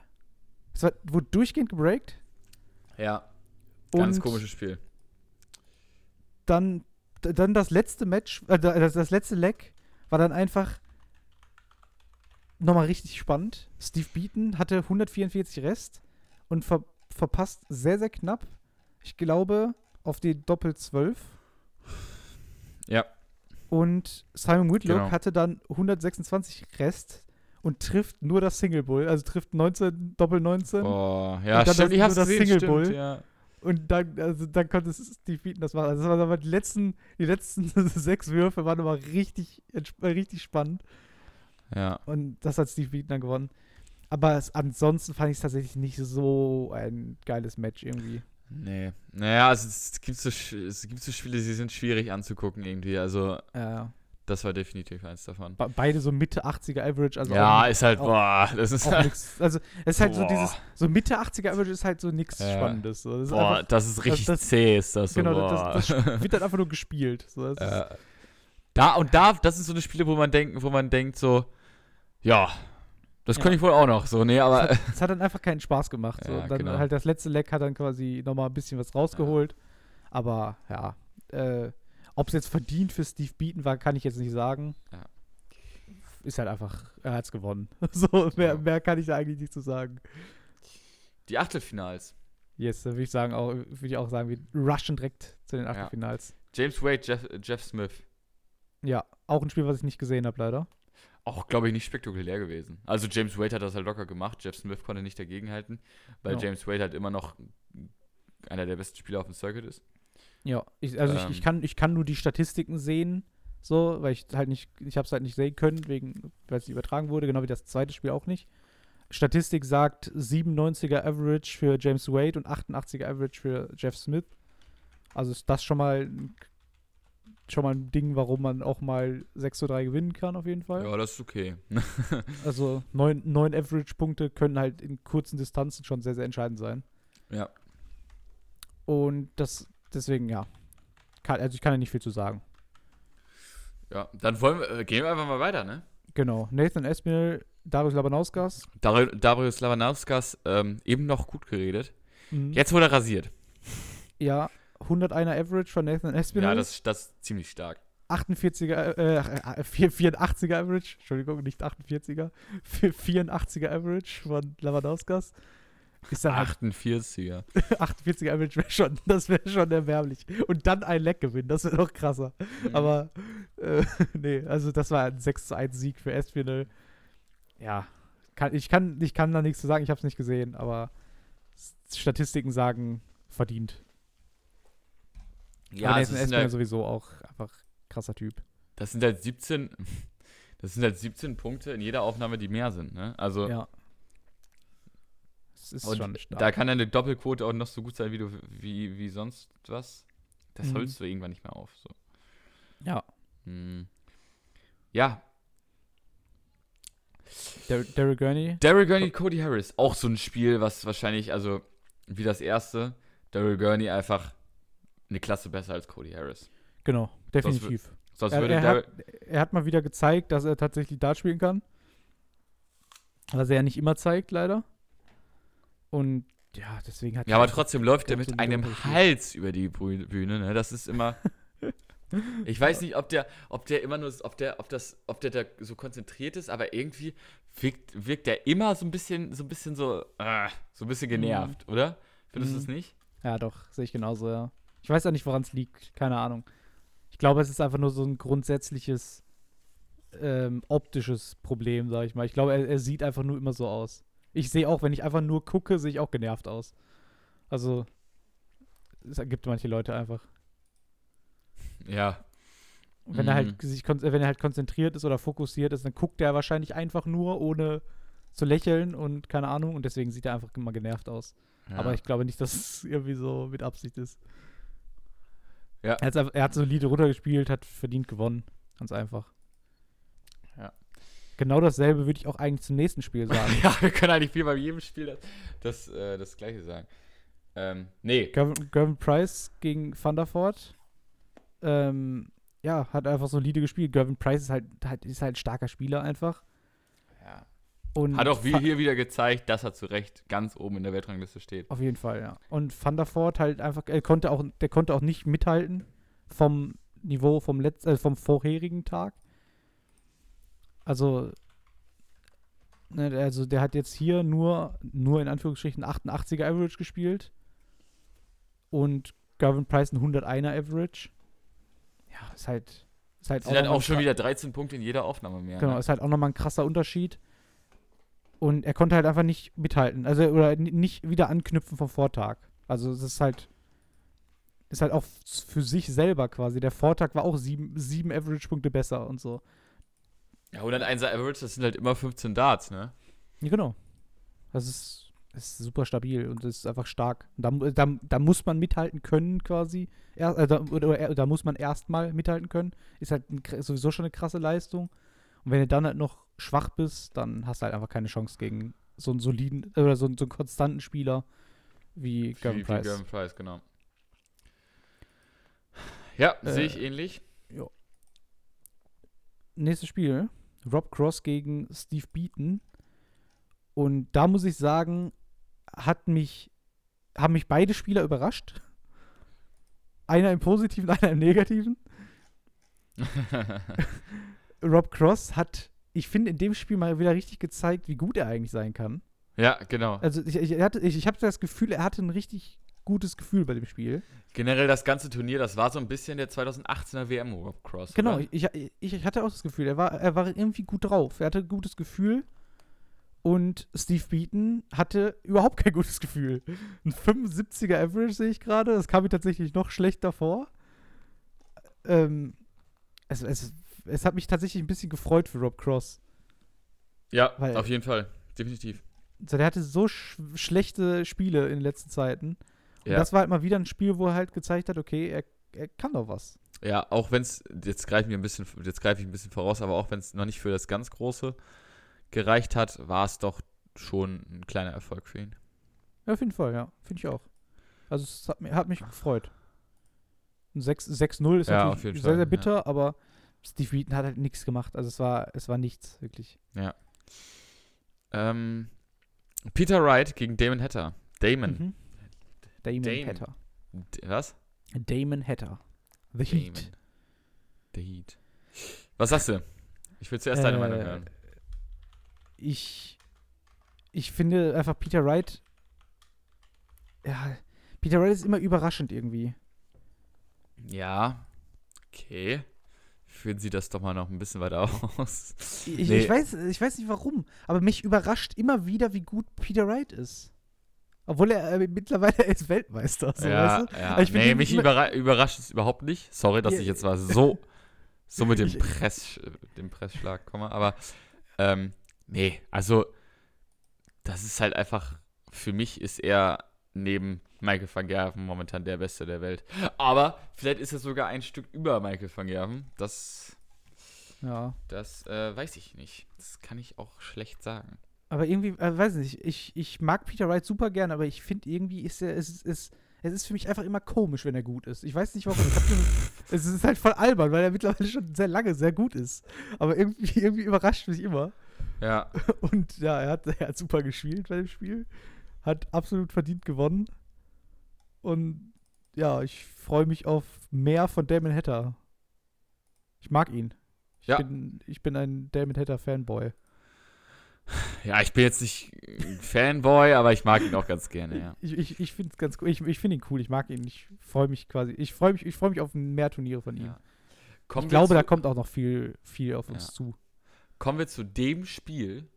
Es war, wurde durchgehend gebreakt. ja, ganz und komisches Spiel. Dann, dann das letzte Match, äh, das, das letzte Leg war dann einfach nochmal richtig spannend. Steve Beaton hatte 144 Rest und ver, verpasst sehr, sehr knapp. Ich glaube, auf die Doppel 12. Ja, Und Simon Whitlock Genau. hatte dann 126 Rest und trifft nur das Single Bull, also trifft 19, Doppel 19. oh, ja, Und dann stimmt, das- ich hab's nur das gesehen, Single stimmt, Bull. ja. Und dann, also dann konnte Steve Beaton das machen. Also das waren aber die letzten, die letzten sechs Würfe waren aber richtig, äh, richtig spannend. Ja, Und das hat Steve dann gewonnen. Aber es, ansonsten fand ich es tatsächlich nicht so ein geiles Match irgendwie. nee. Naja, also es gibt, so, es gibt so Spiele, die sind schwierig anzugucken irgendwie. Also, Äh, das war definitiv eins davon. be- beide so Mitte 80er Average. Also ja, auch, ist halt, auch- boah, das ist auch nix. Also es ist halt so Boah. dieses, so Mitte 80er Average ist halt so nichts Ja. Spannendes. So. Das ist Boah, einfach, das ist richtig das- zäh, ist das so. genau, das, das, wird halt einfach nur gespielt. So, Äh, da und da, das sind so eine Spiele, wo man denkt, wo man denkt so, ja, das Ja. könnte ich wohl auch noch. So, nee, aber Es hat dann einfach keinen Spaß gemacht. So. Ja, dann genau. halt das letzte Leck hat dann quasi nochmal ein bisschen was rausgeholt. Aber ja, äh, ob es jetzt verdient für Steve Beaton war, kann ich jetzt nicht sagen. Ja. Ist halt einfach, er hat's gewonnen. so, mehr, mehr kann ich da eigentlich nicht zu sagen. die Achtelfinals. Jetzt würde ich sagen, auch, würde ich auch sagen, wir rushen direkt zu den Achtelfinals. James Wade, Jeff, Jeff Smith. Ja. auch ein Spiel, was ich nicht gesehen habe, leider. Auch, glaube ich, nicht spektakulär gewesen. Also James Wade hat das halt locker gemacht. Jeff Smith konnte nicht dagegenhalten, weil Ja. James Wade halt immer noch einer der besten Spieler auf dem Circuit ist. Ja, ich, also ich, ich, Ähm. kann, ich kann nur die Statistiken sehen, so, weil ich halt nicht, ich habe es halt nicht sehen können, wegen, weil es übertragen wurde, genau wie das zweite Spiel auch nicht. Statistik sagt 97er Average für James Wade und 88er Average für Jeff Smith. Also ist das schon mal ein- schon mal ein Ding, warum man auch mal 6 zu 3 gewinnen kann, auf jeden Fall. Ja, das ist okay. Also neun, neun Average-Punkte können halt in kurzen Distanzen schon sehr, sehr entscheidend sein. ja. Und das, deswegen, ja. Kann, also ich kann ja nicht viel zu sagen. Ja, dann wollen wir, äh, gehen wir einfach mal weiter, ne? Genau. Nathan Espinel, Darius Labanauskas. Dar Darius Lavanauskas ähm, eben noch gut geredet. Mhm. Jetzt wurde er rasiert. Ja, 101er Average von Nathan Espinel. Ja, das, das ist ziemlich stark. 48er, äh, äh, 84er Average, Entschuldigung, nicht 48er, 84er Average von Lavanauskas. Ist dann halt 48er. 48er Average wäre schon, das wäre schon erbärmlich. Und dann ein Leck gewinnen, das wäre noch krasser. Mhm. Aber, äh, nee, also das war ein 6 zu 1 Sieg für Espinel. Ja, kann, ich, kann, ich kann da nichts zu sagen, ich habe es nicht gesehen, aber Statistiken sagen, verdient. Ja, aber Nathan Espinel halt, sowieso auch einfach krasser Typ. das sind halt 17, das sind halt 17 Punkte in jeder Aufnahme, die mehr sind, ne? Also, Ja. Es ist und schon stark. da kann deine Doppelquote auch noch so gut sein, wie du, wie, wie sonst was. das Mhm. holst du irgendwann nicht mehr auf. So. Ja. Hm. Ja, Der Derek Gurney. Daryl Gurney, Cody Harris. Auch so ein Spiel, was wahrscheinlich, also wie das erste, Daryl Gurney einfach eine Klasse besser als Cody Harris. Genau, definitiv. Sonst Er, würde er, Daryl. hat, er hat mal wieder gezeigt, dass er tatsächlich Dart spielen kann. Was er ja nicht immer zeigt, leider. Und ja, deswegen hat Ja, aber trotzdem läuft er mit einem. Hals über die Bühne, ne? Das ist immer. Ich weiß nicht, ob der, ob der immer nur, ob der, ob das, ob der da so konzentriert ist, aber irgendwie wirkt, wirkt der immer so ein bisschen, so ein bisschen so, äh, so ein bisschen genervt, oder? Findest du Mhm. es nicht? Ja, doch, sehe ich genauso, ja. Ich weiß ja nicht, woran es liegt. Keine Ahnung. Ich glaube, es ist einfach nur so ein grundsätzliches ähm, optisches Problem, sag ich mal. Ich glaube, er, er sieht einfach nur immer so aus. Ich sehe auch, wenn ich einfach nur gucke, sehe ich auch genervt aus. Also, es gibt manche Leute einfach. Ja. Und wenn er Mhm. halt sich kon- äh, wenn er halt konzentriert ist oder fokussiert ist, dann guckt er wahrscheinlich einfach nur, ohne zu lächeln und keine Ahnung. Und deswegen sieht er einfach immer genervt aus. ja. Aber ich glaube nicht, dass es irgendwie so mit Absicht ist. Ja. Er, hat's einfach- er hat solide runtergespielt, hat verdient gewonnen. Ganz einfach. Ja. Genau dasselbe würde ich auch eigentlich zum nächsten Spiel sagen. ja, wir können eigentlich viel bei jedem Spiel das, das, äh, das Gleiche sagen. Ähm, nee. Gavin, Gavin Price gegen Thunderford. Ähm, ja, hat einfach solide gespielt. Gavin Price ist halt, halt, ist halt ein starker Spieler einfach. Und Hat auch hier wieder gezeigt, dass er zu Recht ganz oben in der Weltrangliste steht. Auf jeden Fall, ja. Und Thunderford halt einfach, er konnte auch, der konnte auch nicht mithalten vom Niveau vom letz, äh, vom vorherigen Tag. Also, ne, also der hat jetzt hier nur, nur in Anführungsstrichen 88er Average gespielt und Gavin Price ein 101er Average. Ja, ist halt, ist halt Sind halt nochmal auch schon wieder 13 Punkte in jeder Aufnahme mehr. Genau, ne? ist halt auch nochmal ein krasser Unterschied. Und er konnte halt einfach nicht mithalten. Also, oder nicht wieder anknüpfen vom Vortag. Also, es ist halt. Ist halt auch für sich selber quasi. Der Vortag war auch sieben, sieben Average-Punkte besser und so. Ja, 101er Average, das sind halt immer 15 Darts, ne? Ja, genau. Das ist, ist super stabil und das ist einfach stark. Da, da, da muss man mithalten können, quasi. Er, äh, da, oder, da muss man erstmal mithalten können. Ist halt ein, sowieso schon eine krasse Leistung. Und wenn du dann halt noch schwach bist, dann hast du halt einfach keine Chance gegen so einen soliden oder so, einen- so einen konstanten Spieler wie Wie- Gavin wie Price. Gavin Price, genau. Ja, Äh, sehe ich ähnlich. Nächstes Spiel. Rob Cross gegen Steve Beaton. Und da muss ich sagen, hat mich, haben mich beide Spieler überrascht. Einer im Positiven, einer im Negativen. Rob Cross hat, ich finde, in dem Spiel mal wieder richtig gezeigt, wie gut er eigentlich sein kann. ja, genau. Also ich, ich, hatte- ich, ich habe das Gefühl, er hatte ein richtig gutes Gefühl bei dem Spiel. Generell das ganze Turnier, das war so ein bisschen der 2018er WM Rob Cross. Genau, ich, ich, ich hatte auch das Gefühl, er war, er war irgendwie gut drauf. Er hatte ein gutes Gefühl. Und Steve Beaton hatte überhaupt kein gutes Gefühl. Ein 75er Average sehe ich gerade. Das kam mir tatsächlich noch schlechter vor. Ähm, es, es, es hat mich tatsächlich ein bisschen gefreut für Rob Cross. Ja, Weil- auf jeden Fall. Definitiv. Also der hatte so sch schlechte Spiele in den letzten Zeiten. Und Ja. das war halt mal wieder ein Spiel, wo er halt gezeigt hat, okay, er, er kann doch was. Ja, auch wenn es, jetzt greife ich ein bisschen, jetzt greife ich ein bisschen voraus, aber auch wenn es noch nicht für das ganz Große gereicht hat, war es doch schon ein kleiner Erfolg für ihn. Ja, auf jeden Fall, ja. Finde ich auch. Also es hat, hat mich gefreut. Ein 6 6-0 ist Ja, natürlich sehr, Fall, sehr ja. bitter, aber Steve Wheaton hat halt nichts gemacht. Also es war, es war nichts, wirklich. Ähm, Peter Wright gegen Damon Hatter. Damon. Mhm. Damon Damon. Hatter. D was? Damon Hatter. The Heat. Damon. The Heat. Was sagst du? Ich will zuerst deine Äh, Meinung hören. Ich, ich finde einfach Peter Wright, ja, Peter Wright ist immer überraschend irgendwie. Ja. Okay. Führen Sie das doch mal noch ein bisschen weiter aus. Ich, Nee. ich, weiß, ich weiß nicht warum, aber mich überrascht immer wieder, wie gut Peter Wright ist. Obwohl er äh, mittlerweile er ist Weltmeister. So, ja, weißt du? ja. Ich nee, mich überra überrascht es überhaupt nicht. Sorry, dass Ja, ich jetzt mal so, so mit dem, Press, dem Pressschlag komme. Aber ähm, nee, also das ist halt einfach, für mich ist er neben Michael van Gerven momentan der Beste der Welt. Aber vielleicht ist er sogar ein Stück über Michael van Gerven. Das, Ja. das äh, weiß ich nicht. Das kann ich auch schlecht sagen. Aber irgendwie, äh, weiß nicht, ich, ich mag Peter Wright super gern, aber ich finde irgendwie ist er, es ist, es, es ist für mich einfach immer komisch, wenn er gut ist. Ich weiß nicht warum. Es ist halt voll albern, weil er mittlerweile schon sehr lange sehr gut ist. Aber irgendwie, irgendwie überrascht mich immer. Ja, Und ja, er hat, er hat super gespielt bei dem Spiel. Hat absolut verdient gewonnen. Und ja, ich freue mich auf mehr von Damon Hatter. Ich mag ihn. Ich, Ja. bin, ich bin ein Damon Hatter Fanboy. ja, ich bin jetzt nicht ein Fanboy, aber ich mag ihn auch ganz gerne, ja. Ich, ich, ich finde es ganz cool. Ich, ich finde ihn cool. Ich mag ihn. Ich freue mich quasi. Ich freue mich, ich freue mich auf mehr Turniere von ihm. Ja. Ich glaube, zu, da kommt auch noch viel, viel auf uns Ja. zu. kommen wir zu dem Spiel.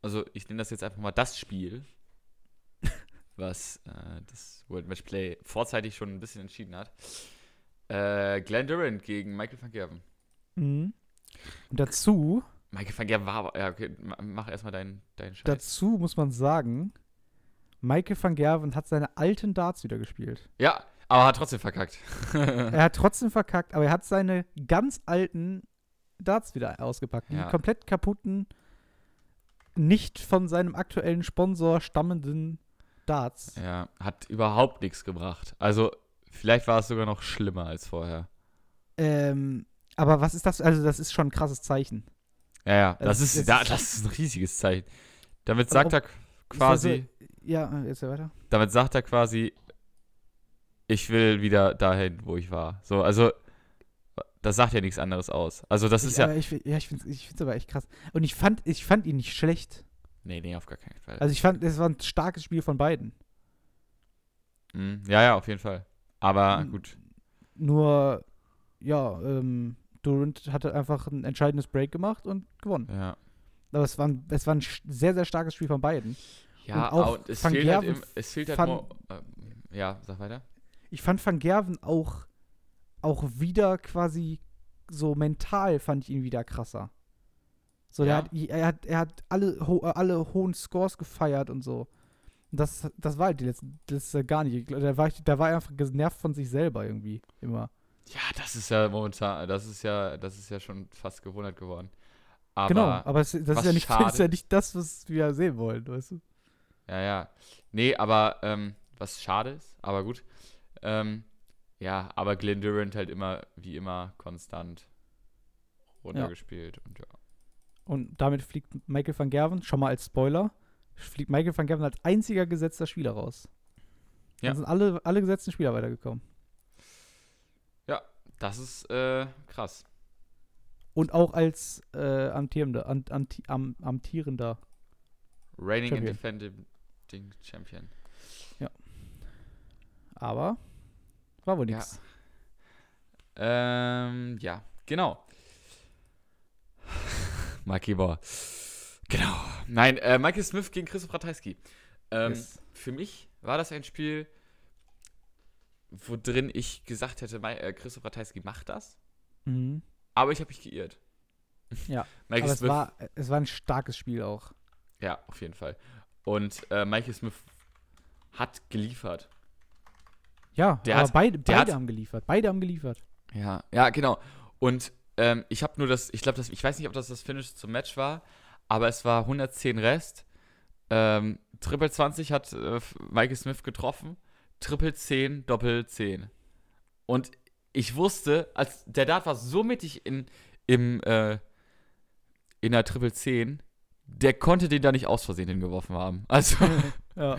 Also, ich nenne das jetzt einfach mal das Spiel, was äh, das World Match Play vorzeitig schon ein bisschen entschieden hat. Äh, Glenn Durant gegen Michael van Gerven. Mhm. Und dazu, Michael van Gerven war aber. Ja, okay, ma- mach erstmal deinen dein Scheiß. dazu muss man sagen, Michael van Gerven hat seine alten Darts wieder gespielt. Ja, aber hat trotzdem verkackt. Er hat trotzdem verkackt, aber er hat seine ganz alten Darts wieder ausgepackt. Die Ja. komplett kaputten, nicht von seinem aktuellen Sponsor stammenden Darts. ja, hat überhaupt nichts gebracht. Also, vielleicht war es sogar noch schlimmer als vorher. Ähm, aber was ist das? Also, das ist schon ein krasses Zeichen. Ja, ja, das, Das- ist, da, das ist ein riesiges Zeichen. Damit sagt er quasi. Ja, jetzt weiter. damit sagt er quasi, ich will wieder dahin, wo ich war. So, also, das sagt ja nichts anderes aus. Also, das ist ich, ja. aber Ich, ja, ich finde es aber echt krass. Und ich fand, ich fand ihn nicht schlecht. Nee, nee, auf gar keinen Fall. Also ich fand, es war ein starkes Spiel von beiden. Mhm. Ja, ja, auf jeden Fall. Aber Mhm. gut. Nur, ja, ähm, Durant hatte einfach ein entscheidendes Break gemacht und gewonnen. Ja. Aber es war ein, es war ein sehr, sehr starkes Spiel von beiden. Ja, Und auch und es Van fehlt halt, im, es fehlt halt fand- nur. ähm, ja, sag weiter. Ich fand Van Gerven auch, auch wieder quasi so mental fand ich ihn wieder krasser. So, der Ja. hat, er hat, er hat alle, ho alle hohen Scores gefeiert und so. Und das, das war halt die letzten, das ist ja gar nicht. Da war, ich, da war er einfach genervt von sich selber irgendwie, immer. Ja, das ist ja momentan, das ist ja, das ist ja schon fast gewundert geworden. Aber, genau, aber es, das ist ja, nicht, ist ja nicht das, was wir sehen wollen, weißt du? Ja, ja. Nee, aber ähm, was schade ist, aber gut. Ähm, ja, aber Glenn Durant halt immer, wie immer, konstant runtergespielt. Und ja. Und damit fliegt Michael van Gerven, schon mal als Spoiler, fliegt Michael van Gerven als einziger gesetzter Spieler raus. Ja. Dann sind alle, alle gesetzten Spieler weitergekommen. Das ist äh, krass. Und auch als äh, amtierender, an, anti, am, amtierender. Reigning and Champion. defending Champion. Aber war wohl Ja. nichts. Ähm, ja, genau. Mikey Bauer. Genau. Nein, äh, Michael Smith gegen Christoph Ratajski. Ähm, Yes. Für mich war das ein Spiel, wo drin ich gesagt hätte, äh, Christoph Ratajski macht das, Mhm. aber ich habe mich geirrt. Ja, Michael Aber es Smith, war, es war ein starkes Spiel auch. ja, auf jeden Fall. Und äh, Michael Smith hat geliefert. Ja, Der aber hat- beide, der beide hat- haben geliefert. Beide haben geliefert. Ja, ja, genau. Und ähm, ich habe nur das, ich glaube, das, ich weiß nicht, ob das das Finish zum Match war, aber es war 110 Rest. Ähm, Triple 20 hat äh, Michael Smith getroffen, Triple 10, Doppel 10. Und ich wusste, als der Dart war so mittig in, im, äh, in der Triple 10, der konnte den da nicht aus Versehen hingeworfen haben. Also, Ja,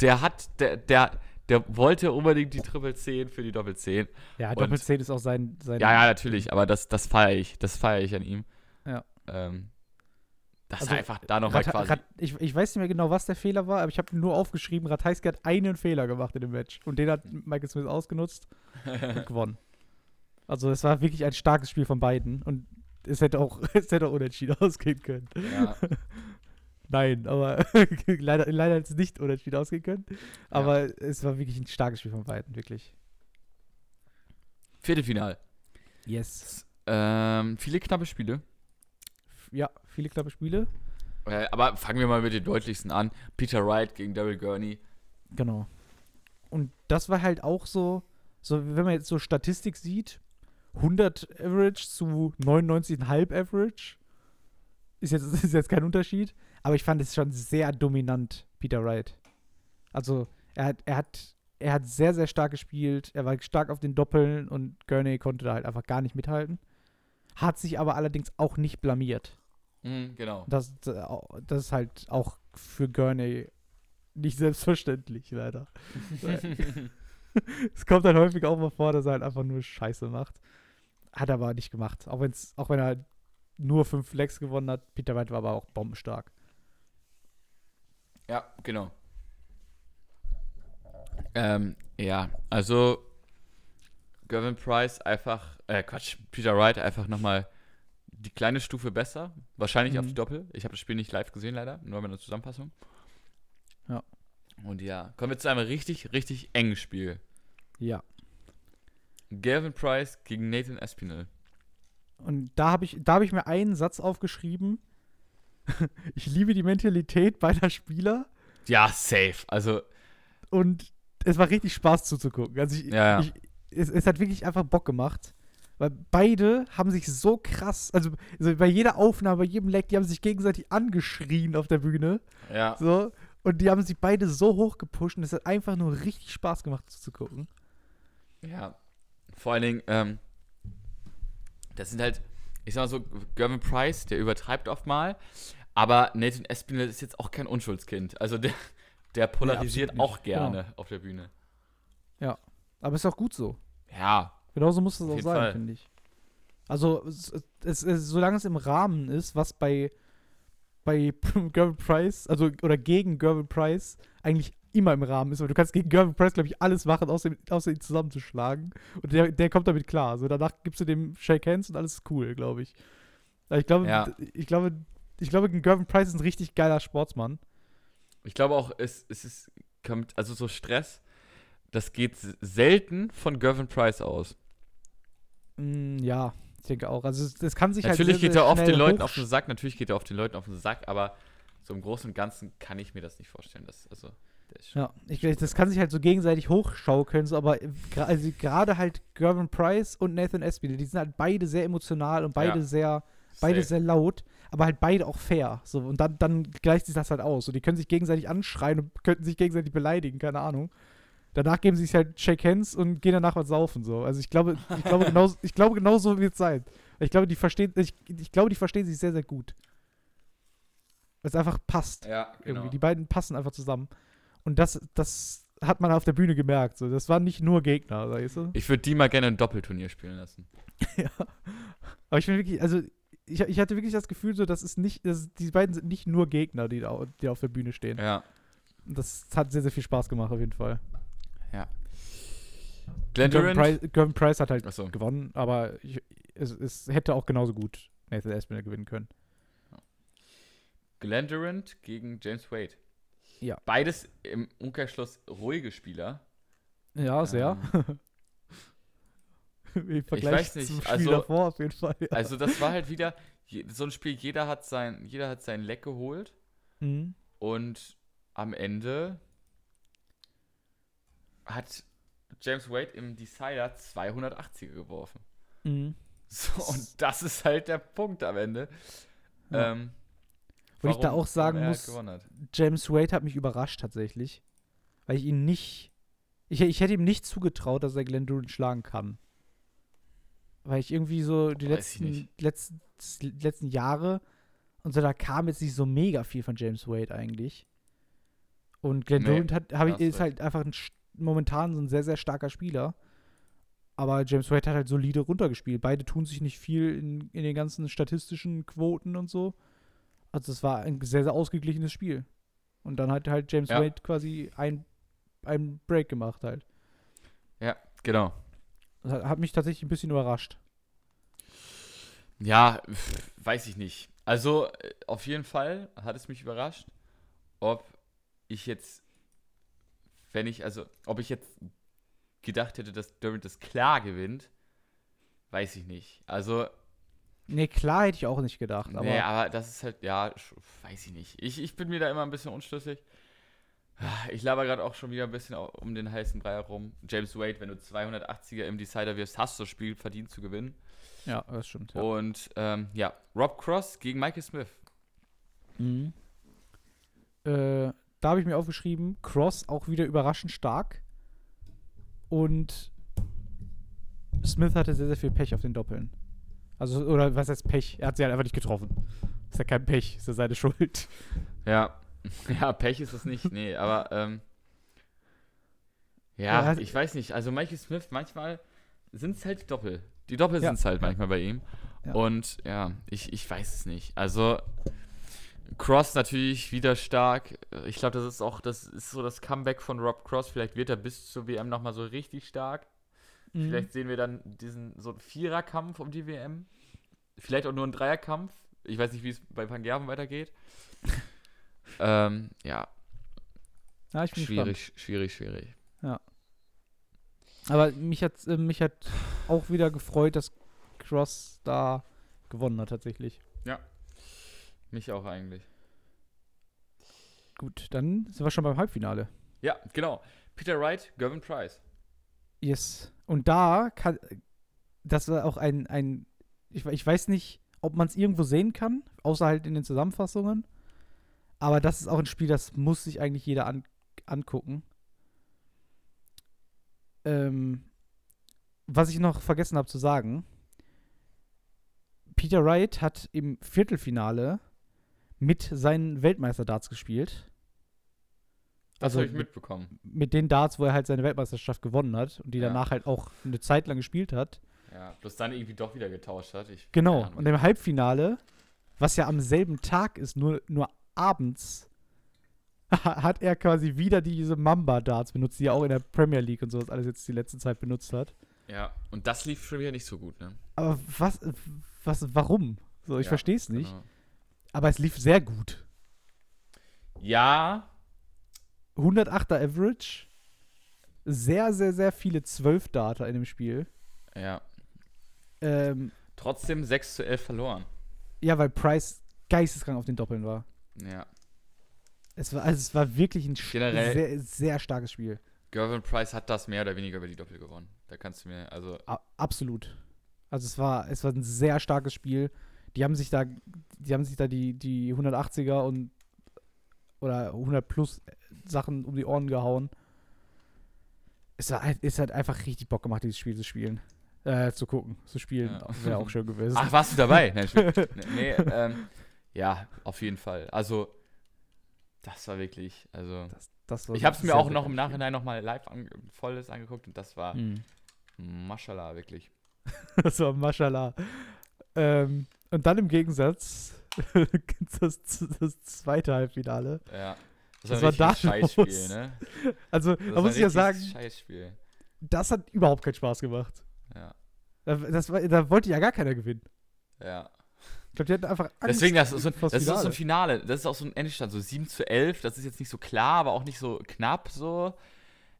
der hat, der, der, der wollte unbedingt die Triple 10 für die Doppel 10. ja Und- Doppel 10 ist auch sein. sein Ja, ja, natürlich, aber das, das feiere ich. Das feiere ich an ihm. Ja. Ähm, dass Also, einfach da nochmal quasi. Rat, ich, ich weiß nicht mehr genau, was der Fehler war, aber ich habe nur aufgeschrieben, Ratajski hat einen Fehler gemacht in dem Match. Und den hat Michael Smith ausgenutzt und gewonnen. Also es war wirklich ein starkes Spiel von beiden. Und es hätte auch, es hätte auch unentschieden ausgehen können. ja, Nein, aber leider, leider hätte es nicht unentschieden ausgehen können. Aber es war wirklich ein starkes Spiel von beiden, wirklich. Viertelfinal. Yes. Ähm, viele knappe Spiele. Ja, viele knappe Spiele. Äh, aber fangen wir mal mit den deutlichsten an. Peter Wright gegen Daryl Gurney. Genau. Und das war halt auch so, so wenn man jetzt so Statistik sieht, 100 Average zu 99,5 Average. Ist jetzt, ist jetzt kein Unterschied. Aber ich fand es schon sehr dominant, Peter Wright. Also, er hat, er hat, er hat sehr, sehr stark gespielt. Er war stark auf den Doppeln und Gurney konnte da halt einfach gar nicht mithalten. Hat sich aber allerdings auch nicht blamiert. Mhm, genau. Das, das ist halt auch für Gurney nicht selbstverständlich, leider. es kommt dann häufig auch mal vor, dass er halt einfach nur Scheiße macht. Hat er aber nicht gemacht. Auch, wenn's, auch wenn er nur fünf Legs gewonnen hat. Peter White war aber auch bombenstark. Ja, genau. Ähm, ja, also Gavin Price einfach, äh, Quatsch, Peter Wright einfach nochmal die kleine Stufe besser. Wahrscheinlich Mhm. auf die Doppel. Ich habe das Spiel nicht live gesehen, leider, nur bei einer Zusammenfassung. Ja. Und ja, kommen wir zu einem richtig, richtig engen Spiel. Ja. Gavin Price gegen Nathan Espinel. Und da habe ich, da hab ich mir einen Satz aufgeschrieben. ich liebe die Mentalität beider Spieler Ja, safe. Also, und es war richtig Spaß zuzugucken. Also ich, Ja, ja. ich, es, es hat wirklich einfach Bock gemacht. Weil beide haben sich so krass, also, also bei jeder Aufnahme, bei jedem Leg, die haben sich gegenseitig angeschrien auf der Bühne. ja. So. Und die haben sich beide so hoch gepusht und es hat einfach nur richtig Spaß gemacht zuzugucken. Ja. Vor allen Dingen, ähm, das sind halt, ich sag mal so, Gavin Price, der übertreibt oft mal, aber Nathan Espinel ist jetzt auch kein Unschuldskind. Also der, der polarisiert absolut auch nicht. gerne auf der Bühne. Aber ist auch gut so. Ja, Genauso muss es auch sein, finde ich. Also, es, es, es, solange es im Rahmen ist, was bei, bei Gervin Price, also oder gegen Gervin Price, eigentlich immer im Rahmen ist, weil du kannst gegen Gervin Price, glaube ich, alles machen, außer, außer ihn zusammenzuschlagen. Und der, der kommt damit klar. Also danach gibst du dem Shake Hands und alles ist cool, glaube ich. Aber ich glaube, Ja. ich glaube, ich glaube, Gervin Price ist ein richtig geiler Sportsmann. ich glaube auch, es, es ist, kommt, also so Stress, das geht selten von Gavin Price aus. Mm, ja, ich denke auch. Also, es kann sich natürlich halt sehr, geht er oft den Leuten auf den Sack, natürlich geht er oft den Leuten auf den Sack, aber so im Großen und Ganzen kann ich mir das nicht vorstellen. Dass, also, Ja, ich, das kann sich halt so gegenseitig hochschaukeln, so, aber also gerade halt Gervin Price und Nathan Espinel, die sind halt beide sehr emotional und beide Ja. sehr, beide safe. sehr laut, aber halt beide auch fair. So, und dann, dann gleicht sich das halt aus. So, die können sich gegenseitig anschreien und könnten sich gegenseitig beleidigen, keine Ahnung. Danach geben sie sich halt Shake Hands und gehen danach was saufen. So. Also ich glaube, ich glaube, genau, ich glaube, genau so wird es sein. Ich glaube, die verstehen, ich, ich glaube, die verstehen sich sehr, sehr gut. Weil es einfach passt. Ja, genau. Irgendwie. Die beiden passen einfach zusammen. Und das, das hat man auf der Bühne gemerkt. So. Das waren nicht nur Gegner, weißt du? Ich würde die mal gerne ein Doppelturnier spielen lassen. ja. Aber ich finde wirklich, also ich, ich hatte wirklich das Gefühl, so, das ist nicht, das, die beiden sind nicht nur Gegner, die, da, die auf der Bühne stehen. Ja. Das hat sehr, sehr viel Spaß gemacht, auf jeden Fall. Glenn Gervin Durant. Price, Gervin Price hat halt Achso. gewonnen, aber ich, es, es hätte auch genauso gut Nathan Espinel gewinnen können. Glenn Durant gegen James Wade. Ja. Beides im Umkehrschluss ruhige Spieler. Ja, sehr. Ähm, Im Vergleich weiß nicht, zum Spiel also- davor auf jeden Fall. Ja. Also das war halt wieder so ein Spiel, jeder hat sein, jeder hat sein Leck geholt mhm. und am Ende hat James Wade im Decider 280er geworfen. Mhm. So, und das ist halt der Punkt am Ende. Ja. Ähm, Wo ich da auch sagen muss. James Wade hat mich überrascht tatsächlich. Weil ich ihn nicht. Ich, ich hätte ihm nicht zugetraut, dass er Glenn Durant schlagen kann. Weil ich irgendwie so die Weiß letzten, letzten, letzten Jahre und so, da kam jetzt nicht so mega viel von James Wade eigentlich. Und Glenn Nee, Durant hat, ich, ist halt einfach ein, momentan so ein sehr, sehr starker Spieler. Aber James Wade hat halt solide runtergespielt. Beide tun sich nicht viel in, in den ganzen statistischen Quoten und so. Also es war ein sehr, sehr ausgeglichenes Spiel. Und dann hat halt James Ja. Wade quasi ein, ein Break gemacht halt. Genau. Das hat, hat mich tatsächlich ein bisschen überrascht. Ja, weiß ich nicht. Also, äh, auf jeden Fall hat es mich überrascht, ob ich jetzt, wenn ich, also, ob ich jetzt gedacht hätte, dass Durant das klar gewinnt, weiß ich nicht. Also, Nee, klar hätte ich auch nicht gedacht. Aber nee, aber das ist halt, ja, weiß ich nicht. Ich, ich bin mir da immer ein bisschen unschlüssig. Ich laber gerade auch schon wieder ein bisschen um den heißen Brei herum. James Wade, wenn du 280er im Decider wirfst, hast du das Spiel verdient zu gewinnen. Ja, das stimmt. Ja. Und ähm, ja, Rob Cross gegen Michael Smith. Mhm. Äh, da habe ich mir aufgeschrieben, Cross auch wieder überraschend stark. Und Smith hatte sehr, sehr viel Pech auf den Doppeln. Also, oder was heißt Pech? Er hat sie halt einfach nicht getroffen. Ist ja kein Pech, ist ja seine Schuld. Ja, ja, Pech ist das nicht. Nee, aber ähm, ja, Ja, ich weiß nicht. Also Michael Smith, manchmal sind es halt die Doppel. Die Doppel Ja. sind es halt manchmal bei ihm. Ja. Und ja, ich, ich weiß es nicht. Also Cross natürlich wieder stark. Ich glaube, das ist auch, das ist so das Comeback von Rob Cross. Vielleicht wird er bis zur WM nochmal so richtig stark. Mhm. Vielleicht sehen wir dann diesen so einen Viererkampf um die WM. Vielleicht auch nur einen Dreierkampf. Ich weiß nicht, wie es bei Van Gerven weitergeht. ähm, ja, Ja, ich bin schwierig, schwierig, schwierig. gespannt. Aber mich hat, äh, mich hat auch wieder gefreut, dass Cross da gewonnen hat, tatsächlich. Mich auch eigentlich. Gut, dann sind wir schon beim Halbfinale. Ja, genau. Peter Wright, Gervin Price. Yes. Und da kann, das war auch ein, ein ich, ich weiß nicht, ob man es irgendwo sehen kann, außer halt in den Zusammenfassungen. Aber das ist auch ein Spiel, das muss sich eigentlich jeder an, angucken. Ähm, was ich noch vergessen habe zu sagen, Peter Wright hat im Viertelfinale mit seinen Weltmeister-Darts gespielt. Das Also habe ich mit- mitbekommen. Mit den Darts, wo er halt seine Weltmeisterschaft gewonnen hat und die Ja. danach halt auch eine Zeit lang gespielt hat. Ja, bloß dann irgendwie doch wieder getauscht hat. Ich, Genau. Und im Halbfinale, was ja am selben Tag ist, nur, nur abends, hat er quasi wieder diese Mamba-Darts benutzt, die er auch in der Premier League und sowas alles jetzt die letzte Zeit benutzt hat. ja, und das lief schon wieder nicht so gut, ne? Aber was, was, warum? So, ich Ja, verstehe es nicht. Genau. Aber es lief sehr gut. Ja, 108er Average. Sehr, sehr, sehr viele 12 Data in dem Spiel. ja. Ähm, Trotzdem 6 zu 11 verloren. ja, weil Price geisteskrank auf den Doppeln war. Ja. Es war, also es war wirklich ein Generell- sehr, sehr starkes Spiel. Gervin Price hat das mehr oder weniger über die Doppel gewonnen. Da kannst du mir, also, A absolut. Also es war, es war ein sehr starkes Spiel. Die haben sich da, die haben sich da die, die 180er und oder 100 plus Sachen um die Ohren gehauen. Es halt, es hat einfach richtig Bock gemacht, dieses Spiel zu spielen. Äh, zu gucken, zu spielen. Ja. Wäre auch schön gewesen. Ach, warst du dabei? Nee, nee ähm, ja, auf jeden Fall. Also, das war wirklich, also. das, das war Ich habe es mir auch noch im Nachhinein nochmal live an, volles angeguckt und das war Spiel. Hm. Mashallah, wirklich. Das war Mashallah. Ähm, und dann im Gegensatz das, das zweite Halbfinale. Ja. Ein war Scheißspiel, ne? Also, Das da war muss ich ein ja richtiges sagen, Scheißspiel. das hat überhaupt keinen Spaß gemacht. Ja. Da, das war, da wollte ja gar keiner gewinnen. Ja. Ich glaube, die hatten einfach Angst Deswegen, das ist, so, ein- das ist auch so ein Finale. Das ist auch so ein Endstand, so 7 zu 11. Das ist jetzt nicht so klar, aber auch nicht so knapp so.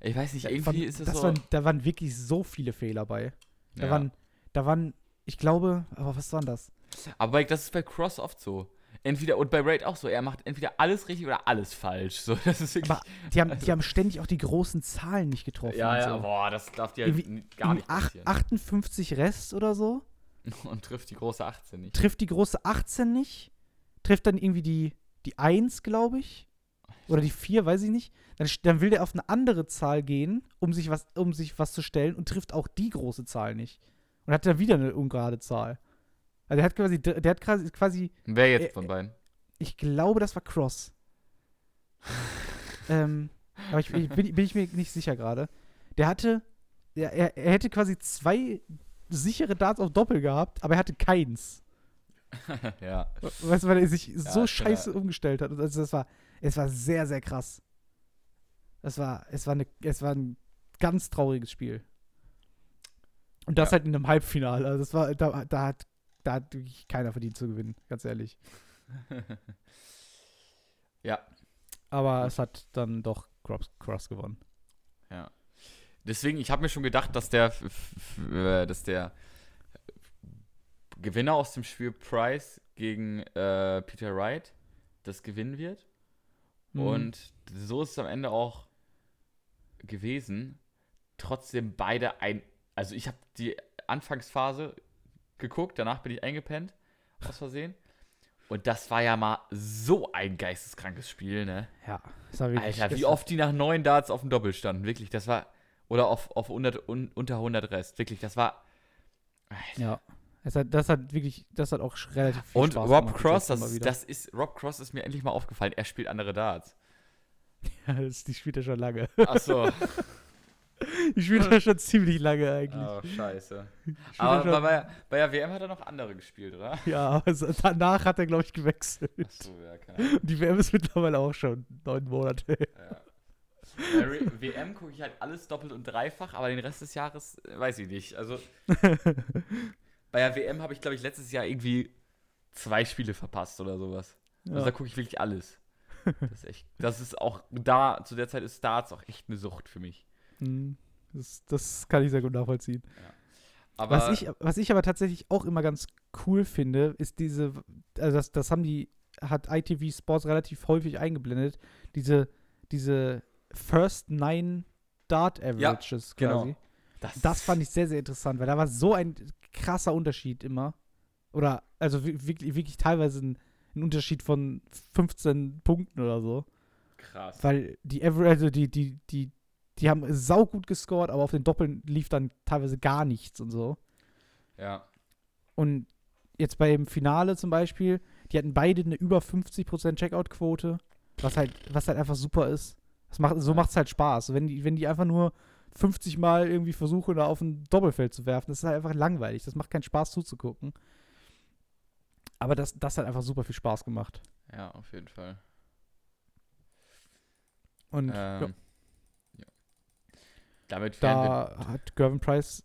Ich weiß nicht, Ja, irgendwie von- ist es das so. waren, da waren wirklich so viele Fehler bei. Da, ja. waren, da waren, ich glaube, aber was waren das? Aber das ist bei Cross oft so. Entweder, und bei Raid auch so. Er macht entweder alles richtig oder alles falsch. So, das ist wirklich. Aber die haben, die haben ständig auch die großen Zahlen nicht getroffen. ja, ja, so. boah, das darf dir halt gar nicht passieren. 58 Rest oder so. Und trifft die große 18 nicht. Trifft die große 18 nicht. Trifft dann irgendwie die, die 1, glaube ich. Oder die 4, weiß ich nicht. Dann, dann will der auf eine andere Zahl gehen, um sich, was, um sich was zu stellen und trifft auch die große Zahl nicht. Und hat dann wieder eine ungerade Zahl. Also der hat quasi, der hat quasi, quasi Wer jetzt Äh, von beiden? ich glaube, das war Cross. ähm, aber ich, ich, bin, bin ich mir nicht sicher gerade. Der hatte, er, er, er hätte quasi zwei sichere Darts auf Doppel gehabt, aber er hatte keins. ja. Weißt du, weil er sich so klar. scheiße umgestellt hat. Also das war, es war sehr, sehr krass. Das war, es war, eine, es war ein ganz trauriges Spiel. Und das Ja. halt in einem Halbfinale. Also das war, da, da hat, da hat wirklich keiner verdient zu gewinnen, ganz ehrlich. ja. Aber es hat dann doch Cross, Cross gewonnen. Ja. Deswegen, ich habe mir schon gedacht, dass der, äh, dass der Gewinner aus dem Spiel Price gegen äh, Peter Wright das gewinnen wird. Mhm. Und so ist es am Ende auch gewesen. Trotzdem beide ein. Also ich habe die Anfangsphase geguckt, danach bin ich eingepennt, aus Versehen. Und das war ja mal so ein geisteskrankes Spiel, ne? Ja, das war wirklich, Alter, wie oft die nach neun Darts auf dem Doppel standen. Wirklich, das war. Oder auf, auf 100, un, unter 100 Rest. Wirklich, das war. Alter. Ja. Das hat, das hat wirklich, das hat auch relativ viel Und Spaß Rob gemacht, Cross, das, das ist, Rob Cross ist mir endlich mal aufgefallen. Er spielt andere Darts. Ja, das, die spielt er schon lange. Achso. Die spielt er schon ziemlich lange eigentlich. oh, scheiße. Er Aber bei, bei, der WM hat er noch andere gespielt, oder? ja, aber so- danach hat er, glaube ich, gewechselt. Achso, ja, keine Ahnung. Die WM ist mittlerweile auch schon neun Monate. Ja. WM gucke ich halt alles doppelt und dreifach, aber den Rest des Jahres äh, weiß ich nicht. Also bei der WM habe ich, glaube ich, letztes Jahr irgendwie zwei Spiele verpasst oder sowas. Also da Ja. gucke ich wirklich alles. Das ist echt, das ist auch, da, zu der Zeit ist Darts auch echt eine Sucht für mich. Mhm. Das, das kann ich sehr gut nachvollziehen. Aber was, ich, was ich aber tatsächlich auch immer ganz cool finde, ist diese, also das, das haben die, hat ITV Sports relativ häufig eingeblendet, diese, diese First Nine Dart Averages genau. quasi. das, Das fand ich sehr, sehr interessant, weil da war so ein krasser Unterschied immer. Oder, also wi- wirklich, wirklich teilweise ein, ein Unterschied von 15 Punkten oder so. krass. Weil die Average, also die, die, die, die haben saugut gescored, aber auf den Doppeln lief dann teilweise gar nichts und so. Ja. Und jetzt beim Finale zum Beispiel, die hatten beide eine über 50% Checkout-Quote, was halt, was halt einfach super ist. Das macht, so macht es halt Spaß. Wenn die, wenn die einfach nur 50 Mal irgendwie versuchen, da auf ein Doppelfeld zu werfen, das ist halt einfach langweilig. Das macht keinen Spaß zuzugucken. Aber das, das hat einfach super viel Spaß gemacht. Ja, auf jeden Fall. Und Ähm, ja. Damit da hat Gervin Price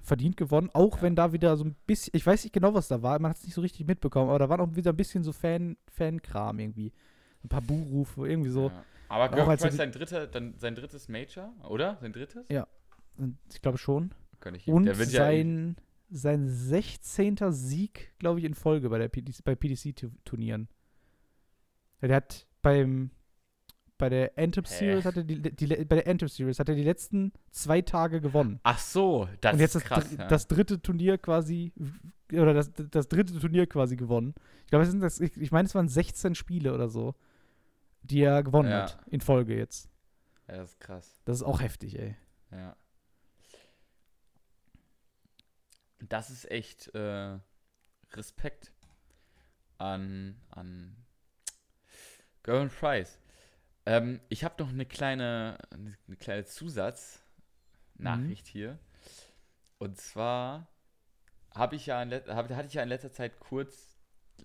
verdient gewonnen, auch Ja. wenn da wieder so ein bisschen, ich weiß nicht genau, was da war, man hat es nicht so richtig mitbekommen, aber da war auch wieder ein bisschen so Fan, Fankram irgendwie. Ein paar Buhrufe, irgendwie so. Ja. Aber Gervin er Price sein, dritter, dann sein drittes Major, oder? Sein drittes? Ja. Ich glaube schon. Kann ich Und der wird ja eh- sein, sein 16. Sieg, glaube ich, in Folge bei der PDC, bei PDC-Turnieren. Ja, der hat beim bei der Antip? Series hat er die, die, bei der Antip Series hat er die letzten zwei Tage gewonnen. Ach so, das und jetzt ist das, krass. dr- ja. das dritte Turnier quasi, oder das, das dritte Turnier quasi gewonnen. Ich glaube, das, ich, ich meine, es waren 16 Spiele oder so, die er gewonnen Ja. hat in Folge jetzt. ja, das ist krass. Das ist auch heftig, ey. Ja. Das ist echt äh, Respekt an, an Gervin Price. Ähm, ich habe noch eine kleine, eine kleine Zusatznachricht hier. Und zwar habe ich ja in hab, hatte ich ja in letzter Zeit kurz,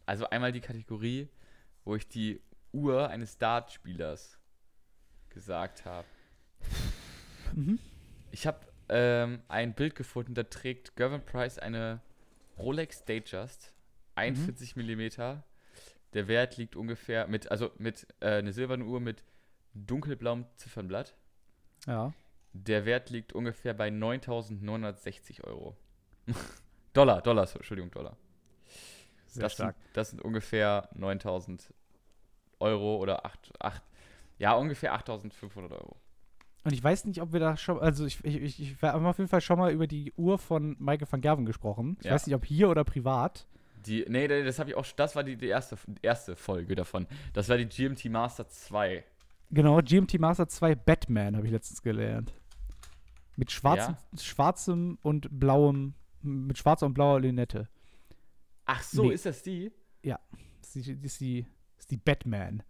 also einmal die Kategorie, wo ich die Uhr eines Dartspielers gesagt habe. Mhm. Ich habe ähm, ein Bild gefunden, da trägt Gervin Price eine Rolex Datejust, 41 mm. Der Wert liegt ungefähr mit, also mit äh, eine silberne Uhr mit dunkelblauem Ziffernblatt. Ja. Der Wert liegt ungefähr bei 9.960 Euro. Dollar, Dollar, Entschuldigung, Dollar. Sehr das, stark. Sind, das sind ungefähr 9.000 Euro oder 8, 8, ja, ungefähr 8.500 Euro. Und ich weiß nicht, ob wir da schon, also ich, ich, ich, ich wir haben auf jeden Fall schon mal über die Uhr von Michael van Gerven gesprochen. Ich Ja. weiß nicht, ob hier oder privat. Die, nee, das habe ich auch, das war die, die erste, erste Folge davon. Das war die GMT Master 2. Genau, GMT Master 2 Batman habe ich letztens gelernt. Mit schwarzem, schwarzem und blauem, mit schwarzer und blauer Lünette. Ach so, Nee. ist das die? Das ist die, das ist die, das ist die Batman.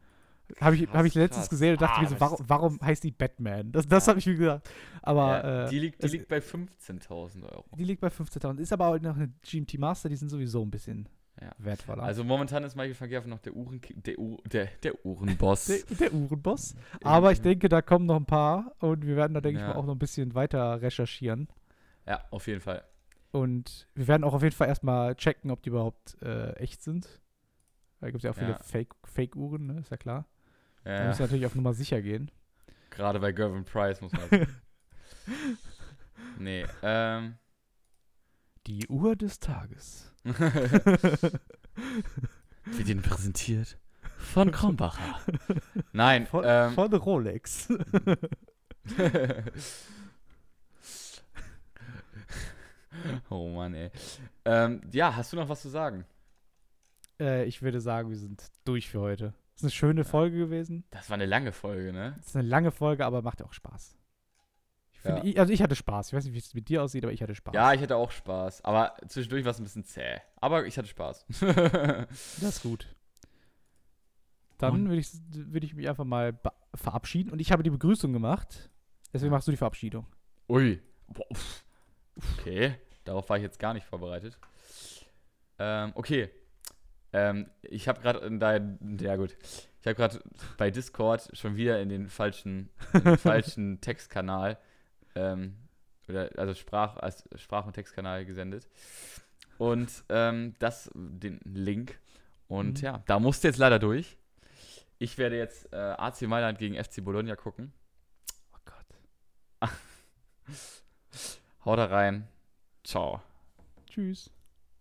Habe ich, Krass, hab ich letztens krass. gesehen und dachte Ah, mir so, das warum, warum heißt die Batman? Das, das Ja. habe ich mir gedacht. Aber ja, äh, die liegt, die es- liegt bei 15.000 Euro. die liegt bei 15.000. Ist aber auch noch eine GMT Master, die sind sowieso ein bisschen Ja. wertvoller. Also momentan ist Michael van Gerven noch der, Uhren, der, der, der Uhrenboss. der, der Uhrenboss. Aber ich denke, da kommen noch ein paar und wir werden da, denke ich Ja. mal, auch noch ein bisschen weiter recherchieren. Ja, auf jeden Fall. Und wir werden auch auf jeden Fall erstmal checken, ob die überhaupt äh, echt sind. Da gibt es ja auch viele Ja. Fake- Fake-Uhren, ne? ist ja klar. Da Ja, müssen wir natürlich auf Nummer sicher gehen. Gerade bei Gervin Price muss man. nee, ähm. Die Uhr des Tages. Wird Ihnen präsentiert von Krombacher. Nein, Von, ähm, von Rolex. oh Mann, ey. Ähm, ja, hast du noch was zu sagen? äh, ich würde sagen, wir sind durch für heute. Das ist eine schöne Folge gewesen. Das war eine lange Folge, ne? Das ist eine lange Folge, aber macht auch Spaß. Ich finde, Ja. ich, also ich hatte Spaß. Ich weiß nicht, wie es mit dir aussieht, aber ich hatte Spaß. Ja, ich hatte auch Spaß. Aber zwischendurch war es ein bisschen zäh. Aber ich hatte Spaß. Das ist gut. Dann würde ich, würd ich mich einfach mal verabschieden. Und ich habe die Begrüßung gemacht. Deswegen machst du die Verabschiedung. Ui. Okay, darauf war ich jetzt gar nicht vorbereitet. Ähm, okay. Ähm, ich habe gerade in dein, ja gut, ich habe gerade bei Discord schon wieder in den falschen, in den falschen Textkanal, ähm, oder also Sprach, als Sprach- und Textkanal gesendet. Und ähm, das, den Link. Und Mhm. ja, da musste jetzt leider durch. Ich werde jetzt äh, AC Mailand gegen FC Bologna gucken. Oh Gott. Haut da rein. Ciao. Tschüss.